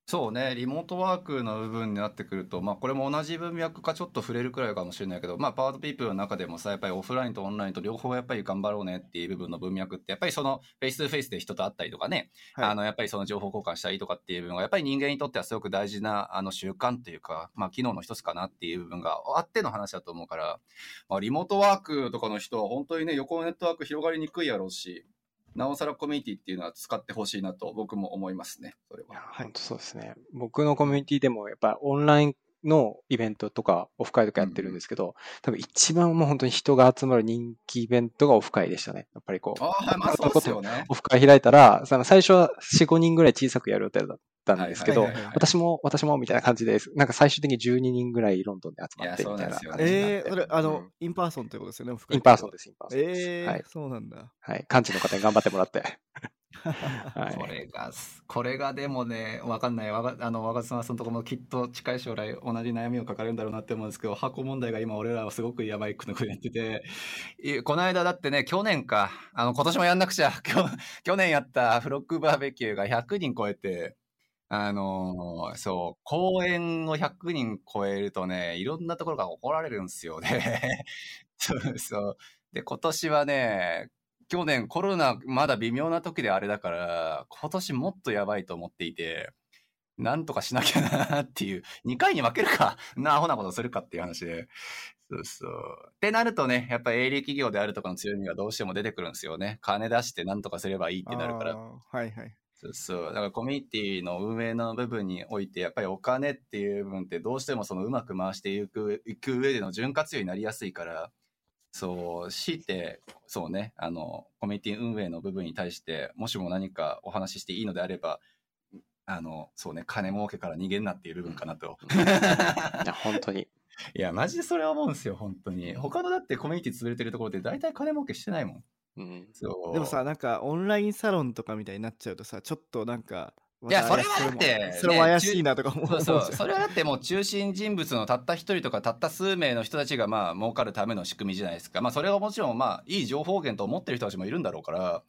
そうねリモートワークの部分になってくるとまあこれも同じ文脈かちょっと触れるくらいかもしれないけどまあパワードピープルの中でもさやっぱりオフラインとオンラインと両方やっぱり頑張ろうねっていう部分の文脈ってやっぱりそのフェイス2フェイスで人と会ったりとかね、はい。あのやっぱりその情報交換したりとかっていう部分がやっぱり人間にとってはすごく大事なあの習慣というかまあ機能の一つかなっていう部分があっての話だと思うから、まあ、リモートワークとかの人は本当にね横のネットワーク広がりにくいやろうしなおさらコミュニティっていうのは使ってほしいなと僕も思いますねそれは。本当そうですね。僕のコミュニティでもやっぱオンラインのイベントとかオフ会とかやってるんですけど、多分一番もう本当に人が集まる人気イベントがオフ会でしたね。やっぱりこう、ああ、まあそうですよね。オフ会開いたら、その最初は4、5人ぐらい小さくやる予定だったんですけど私も、私もみたいな感じで、なんか最終的に12人ぐらいロンドンで集まってみたいな感じになって。えー、それあの、うん in person ということですよね、 in person です、 in person です。えーはい。そうなんだ。はい。幹事の方に頑張ってもらって。はいこれが、これがでもね、わかんない。わがあの、我妻さんとかもきっと近い将来同じ悩みを抱えるんだろうなって思うんですけど、箱問題が今俺らはすごくやばいくやってて、いこの間だってね、去年か、あの、今年もやんなくちゃ、きょ去年やったフロックバーベキューが100人超えて、あのーそう、公園を100人超えるとね、いろんなところが怒られるんですよね。そうそう。で、今年はね、去年コロナまだ微妙な時であれだから、今年もっとやばいと思っていて、なんとかしなきゃなっていう、2回に分けるか、なアホなことするかっていう話で。そうそう。ってなるとね、やっぱ営利企業であるとかの強みがどうしても出てくるんですよね。金出してなんとかすればいいってなるから。はいはい。そうそう。だからコミュニティの運営の部分において、やっぱりお金っていう部分ってどうしてもそのうまく回していく、いく上での潤滑油になりやすいから、そう、強いて、そうね、あの、コミュニティ運営の部分に対して、もしも何かお話ししていいのであれば、あの、そうね、金儲けから逃げんなっていう部分かなと。いや、本当に。いや、マジでそれは思うんですよ、本当に。他のだってコミュニティ潰れてるところって大体金儲けしてないもん。うん。そう。でもさ、なんかオンラインサロンとかみたいになっちゃうとさ、ちょっとなんか、いやそれはだってそれも怪しいなとか思うそうそれはだってもう中心人物のたった一人とかたった数名の人たちがまあ儲かるための仕組みじゃないですか。まあそれはもちろんまあいい情報源と思ってる人たちもいるんだろうから、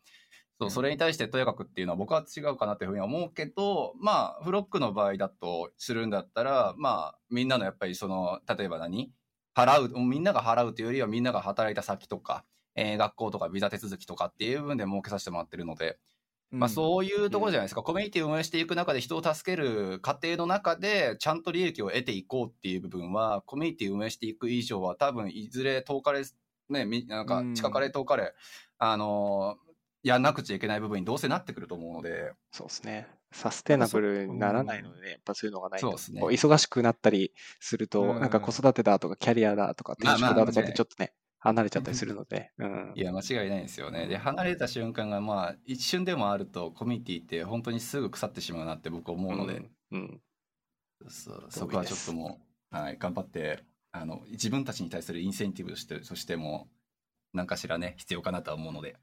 そう、それに対してとやかくっていうのは僕は違うかなっていうふうに思うけど、まあフロックの場合だとするんだったら、まあみんなのやっぱりその、例えば何？払う、みんなが払うというよりはみんなが働いた先とか、えー学校とかビザ手続きとかっていう部分で儲けさせてもらってるので、まあ、そういうところじゃないですか、コミュニティを運営していく中で人を助ける過程の中でちゃんと利益を得ていこうっていう部分はコミュニティを運営していく以上は多分いずれ遠かれねみなんかうん。近かれ遠かれ、あのやんなくちゃいけない部分にどうせなってくると思うので。そうですね。サステナブルにならないのでね、やっぱそういうのがないと、そうですね。忙しくなったりすると、うん。なんか子育てだとかキャリアだとか転職だとかってちょっとね、離れちゃったりするので、うん。いや間違いないんですよねで離れた瞬間がまあ一瞬でもあるとコミュニティって本当にすぐ腐ってしまうなって僕は思うので、うん、うん。そうそこはちょっともう、はい、頑張ってあの自分たちに対するインセンティブとしてそしても何かしらね必要かなとは思うので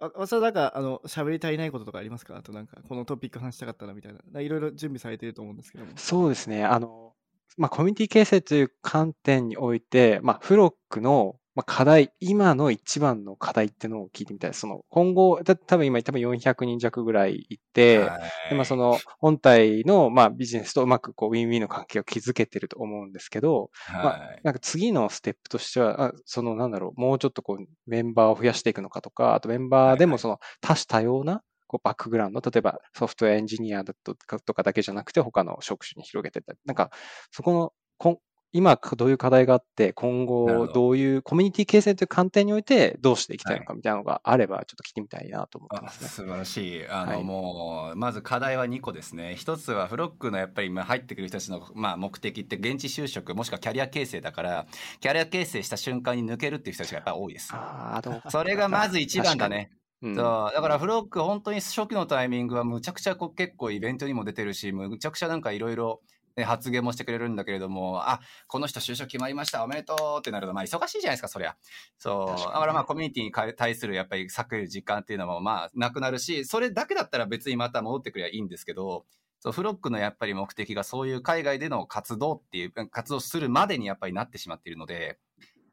あ、わさなんか、あの、喋り足りないこととかありますか？あとなんか、このトピック話したかったなみたいな。いろいろ準備されてると思うんですけども。そうですね。あの、まあ、コミュニティ形成という観点において、まあ、フロックの、まあ、課題、今の一番の課題ってのを聞いてみたい。その、今後、だ多分今、多分400人弱ぐらいいて、はい。でまあ、その本体の、まあ、ビジネスとうまくこうウィンウィンの関係を築けてると思うんですけど、まあはい、なんか次のステップとしては、あそのなんだろう、もうちょっとこうメンバーを増やしていくのかとか、あとメンバーでもその多種多様なこうバックグラウンド、例えばソフトウェアエンジニアだとかとかだけじゃなくて他の職種に広げてったり、なんかそこのこん今どういう課題があって、今後どういうコミュニティ形成という観点においてどうしていきたいのかみたいなのがあれば、ちょっと聞いてみたいなと思ってますね。素晴らしい。あの、はい、もう、まず課題は2個ですね。一つはフロックのやっぱり今入ってくる人たちの、まあ、目的って現地就職、もしくはキャリア形成だから、キャリア形成した瞬間に抜けるっていう人たちがやっぱり多いです。あそれがまず一番だね。うん、だからフロック本当に初期のタイミングはむちゃくちゃこう結構イベントにも出てるしむちゃくちゃなんかいろいろ発言もしてくれるんだけれども、あ、この人就職決まりました、おめでとうってなると、まあ忙しいじゃないですか、そりゃ。そう。だからまあコミュニティに対するやっぱり割く時間っていうのもまあなくなるし、それだけだったら別にまた戻ってくればいいんですけど、そう、フロックのやっぱり目的がそういう海外での活動っていう、活動するまでにやっぱりなってしまっているので、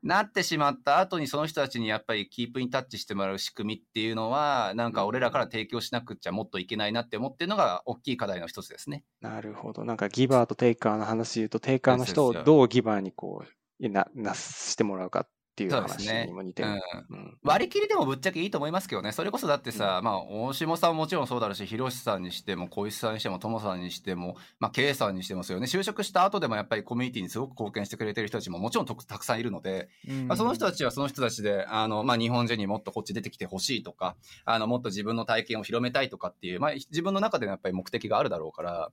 なってしまった後にその人たちにやっぱりキープインタッチしてもらう仕組みっていうのはなんか俺らから提供しなくちゃもっといけないなって思ってるのが大きい課題の一つですね。なるほど。なんかギバーとテイカーの話で言うとテイカーの人をどうギバーにこうななしてもらうかっっていう話にも似てる、ねうん、割り切りでもぶっちゃけいいと思いますけどね。それこそだってさ、うん、まあ大下さんももちろんそうだろうし広瀬さんにしても小石さんにしても友さんにしても、まあ、K さんにしてもそうよね。就職した後でもやっぱりコミュニティにすごく貢献してくれてる人たちももちろんたくさんいるので、うん、まあ、その人たちはその人たちであの、まあ、日本人にもっとこっち出てきてほしいとかあのもっと自分の体験を広めたいとかっていう、まあ、自分の中でのやっぱり目的があるだろうから。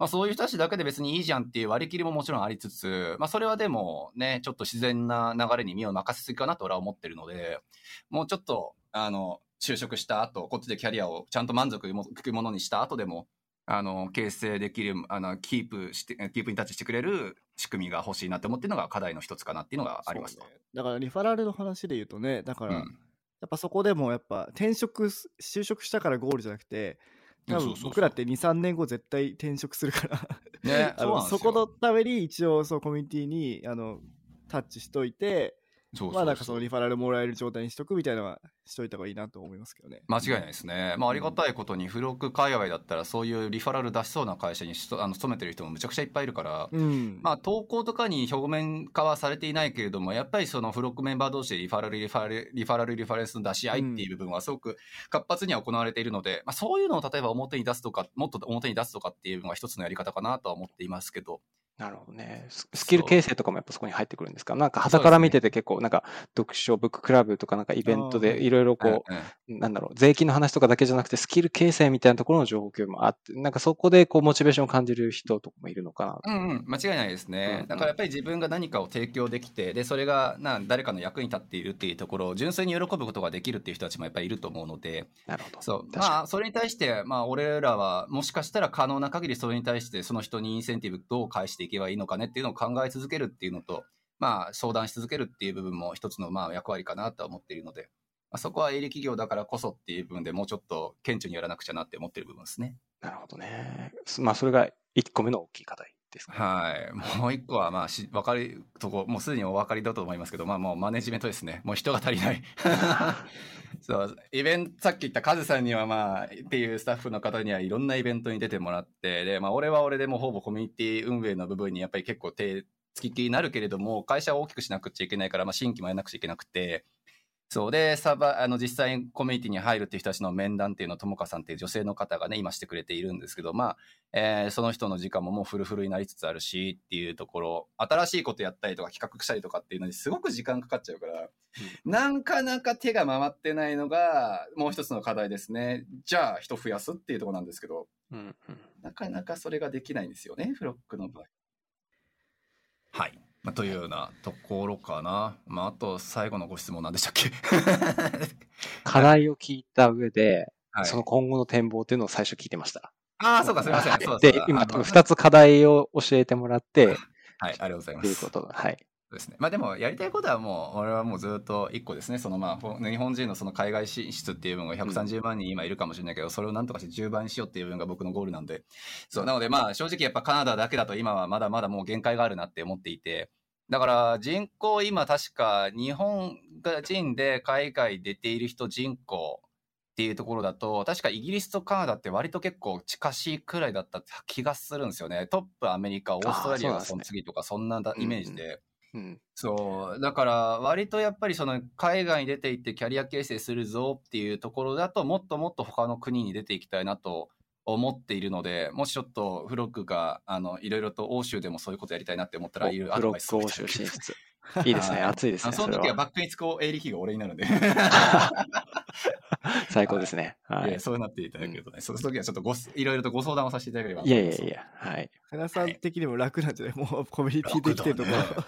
まあ、そういう人たちだけで別にいいじゃんっていう割り切りももちろんありつつ、まあ、それはでもね、ちょっと自然な流れに身を任せすぎかなと俺は思ってるので、もうちょっと、あの、就職した後、こっちでキャリアをちゃんと満足いくものにした後でも、あの、形成できる、あの、キープして、キープにタッチしてくれる仕組みが欲しいなって思ってるのが課題の一つかなっていうのがありますね、だからリファラルの話で言うとね、だから、やっぱそこでもやっぱ転職、就職したからゴールじゃなくて、多分僕らって23年後絶対転職するから。ね、あのそこのために一応そうコミュニティにあのタッチしといてまあなんかそのリファラルもらえる状態にしとくみたいなのはしといた方がいいなと思いますけどね。間違いないですね。まあありがたいことに、付録界隈だったらそういうリファラル出しそうな会社にあの勤めてる人もむちゃくちゃいっぱいいるから、うん、まあ投稿とかに表面化はされていないけれども、やっぱりその付録メンバー同士でリファラル、リファラル、リファラル、リファレンスの出し合いっていう部分はすごく活発には行われているので、まあそういうのを例えば表に出すとか、もっと表に出すとかっていうのが一つのやり方かなとは思っていますけど、なるほどね。スキル形成とかもやっぱそこに入ってくるんですか？なんか、肌から見てて結構、なんか、読書ブッククラブとかなんかイベントでいろいろこう、なんだろう、税金の話とかだけじゃなくて、スキル形成みたいなところの情報共有もあって、なんかそこでこう、モチベーションを感じる人とかもいるのかな。うんうん、間違いないですね。だからやっぱり自分が何かを提供できて、で、それがな誰かの役に立っているっていうところを純粋に喜ぶことができるっていう人たちもやっぱりいると思うので、なるほど。そう。まあ、それに対して、まあ、俺らはもしかしたら可能な限りそれに対してその人にインセンティブどう返していけばいいのかねっていうのを考え続けるっていうのと、まあ、相談し続けるっていう部分も一つのまあ役割かなとは思っているので、まあ、そこは営利企業だからこそっていう部分でもうちょっと顕著にやらなくちゃなって思ってる部分ですね。なるほどね。まあ、それが1個目の大きい課題ですね。はい。もう1個は、まあし、分かるとこ、もうすでにお分かりだと思いますけど、まあ、もうマネジメントですね。もう人が足りない。そう、イベント、さっき言ったカズさんにはまあ、っていうスタッフの方にはいろんなイベントに出てもらって、で、まあ、俺は俺でもほぼコミュニティ運営の部分にやっぱり結構手つきっきりになるけれども、会社を大きくしなくちゃいけないから、まあ、新規もやらなくちゃいけなくて、そうで、サバ、あの、実際にコミュニティに入るっていう人たちの面談っていうのを、ともかさんっていう女性の方がね、今してくれているんですけど、まあ、えー、その人の時間ももうフルフルになりつつあるしっていうところ、新しいことやったりとか企画したりとかっていうのにすごく時間かかっちゃうから、うん、なかなか手が回ってないのが、もう一つの課題ですね。じゃあ、人増やすっていうところなんですけど、うんうん、なかなかそれができないんですよね、フロックの場合。はい。まあ、というようなところかな。まあ、あと最後のご質問なんでしたっけ？課題を聞いた上で、はい、その今後の展望っていうのを最初聞いてました。ああ、そうか、すみません。で、今、二つ課題を教えてもらって、はい、ありがとうございます。ということはい。そうですね。まあでも、やりたいことはもう、俺はもうずっと一個ですね。そのまあ、日本人のその海外進出っていう分が130万人今いるかもしれないけど、うん、それをなんとかして10倍にしようっていう分が僕のゴールなんで。そう、なのでまあ、正直やっぱカナダだけだと今はまだまだもう限界があるなって思っていて、だから人口今確か日本人で海外出ている人人口っていうところだと確かイギリスとカナダって割と結構近しいくらいだった気がするんですよね。トップアメリカ、オーストラリアがその次とかそんなイメージで。うん、そう。だから割とやっぱりその海外に出ていってキャリア形成するぞっていうところだともっともっと他の国に出ていきたいなと思っているので、もしちょっとフロックが、あの、いろいろと欧州でもそういうことやりたいなって思ったら、いろいろアドバイスをク欧州進出。いいですね。熱いですね。あその時はバックにつく営利費が俺になるんで。最高ですね。はいいや。そうなっていただけるとね、その時はちょっとごすいろいろとご相談をさせていただければとい。やいやいや、はい。原さん的にも楽なんじゃないもうコミュニティできてるところ。楽だい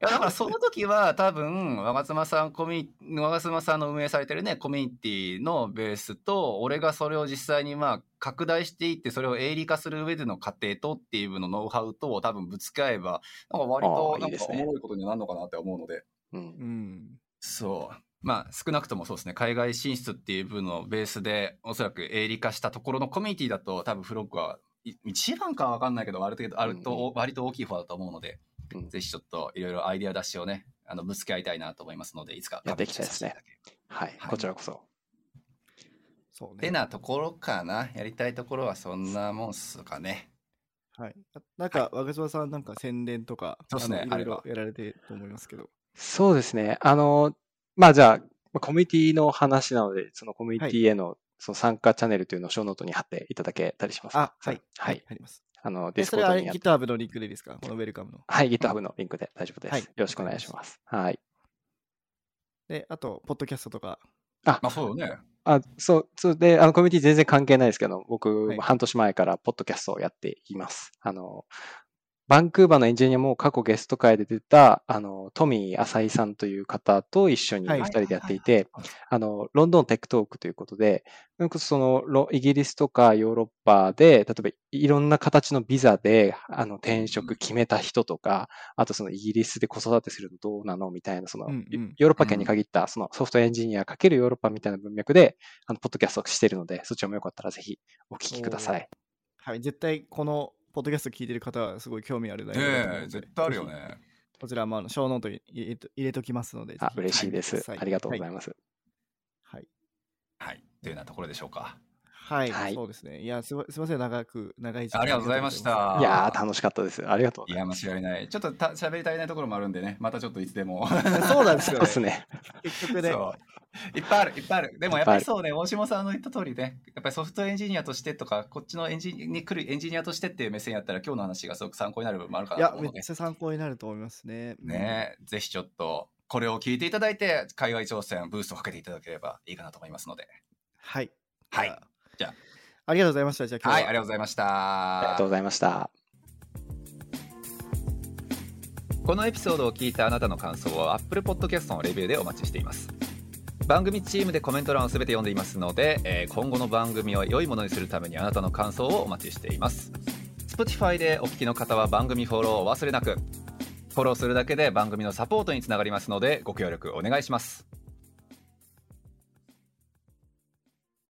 やだからその時は多分我妻さんコミ我妻さんの運営されてるねコミュニティのベースと俺がそれを実際にまあ拡大していってそれを営利化する上での過程とっていうのノウハウと多分ぶつけ合えばなんか割となんかおもろいことになるのかなって思うのでうんう。ん。そうまあ少なくともそうですね海外進出っていう部分のベースでおそらく営利化したところのコミュニティだと多分フロックはい一番かは分かんないけどある程度あると、うん割と大きい方だと思うので、うんぜひちょっといろいろアイデア出しをねあのぶつけ合いたいなと思いますのでいつかやっていきたいですねカバーさせていはい。こちらこそ。そうね。てなところかなやりたいところはそんなもんっすかねはい。なんか、若島さんなんか宣伝とか、そうっすねいろいろやられてると思いますけど。そうですね。あの、まあじゃあ、まあコミュニティの話なので、そのコミュニティへのその参加チャンネルというのをショーノートに貼っていただけたりしますかあ、はい。はい。あります。あの、ディで、それはスコードにやっ GitHub のリンクでいいですか？このウェルカムの。はい、GitHub のリンクで大丈夫です。はいよろしくお願いします。はい。で、あと、ポッドキャストとか。まあそうよね。あ、そう、そうで、あの、コミュニティ全然関係ないですけど、僕、はい。半年前からポッドキャストをやっています。あの、バンクーバーのエンジニアも過去ゲスト会で出た、あの、トミー浅井さんという方と一緒にはい。二人でやっていて、あの、 London Tech Talk ということで、なんかその、ロイギリスとかヨーロッパで、例えばいろんな形のビザで、あの、転職決めた人とか、あとそのイギリスで子育てするのどうなの？みたいな、その、ヨーロッパ圏に限った、そのソフトエンジニアかけるヨーロッパみたいな文脈で、あの、ポッドキャストをしているので、そちらもよかったらぜひお聞きください。はい。絶対、この、ポッドキャスト聞いてる方はすごい興味あるだと思うのでねえ絶対あるよ。ぜねひこちらも、あの、ショーノートに入れと入れときますので。あ嬉しいです。ありがとうございまます。はい。はいというようなところでしょうか？はい。はいそうですね。いや、すみません、長く、長い時間ありがとうございましたいやー、楽しかったです。ありがとうごいざいます。や間違いないちょっとた喋り足りないところもあるんでねまたちょっといつでも そうなんですよね。そうですね。結局ね。そういっぱいある、いっぱいある。でもやっぱりそうね、大島さんの言った通りね、やっぱりソフトエンジニアとしてとか、こっちのエンジニアに来るエンジニアとしてっていう目線やったら、今日の話がすごく参考になる部分もあるかいや、なと思うので、めっちゃ参考になると思いますね。ね、ぜひちょっと、これを聞いていただいて、海外挑戦、ブーストをかけていただければいいかなと思いますので。はい。はいじゃあ。あありがとうございました。じゃあ今はい、日は。ありがとうございました。ありがとうございました。このエピソードを聞いたあなたの感想を Apple Podcast のレビューでお待ちしています番組チームでコメント欄をすべて読んでいますので、えー今後の番組を良いものにするためにあなたの感想をお待ちしています Spotify でお聞きの方は番組フォローをお忘れなくフォローするだけで番組のサポートにつながりますのでご協力お願いします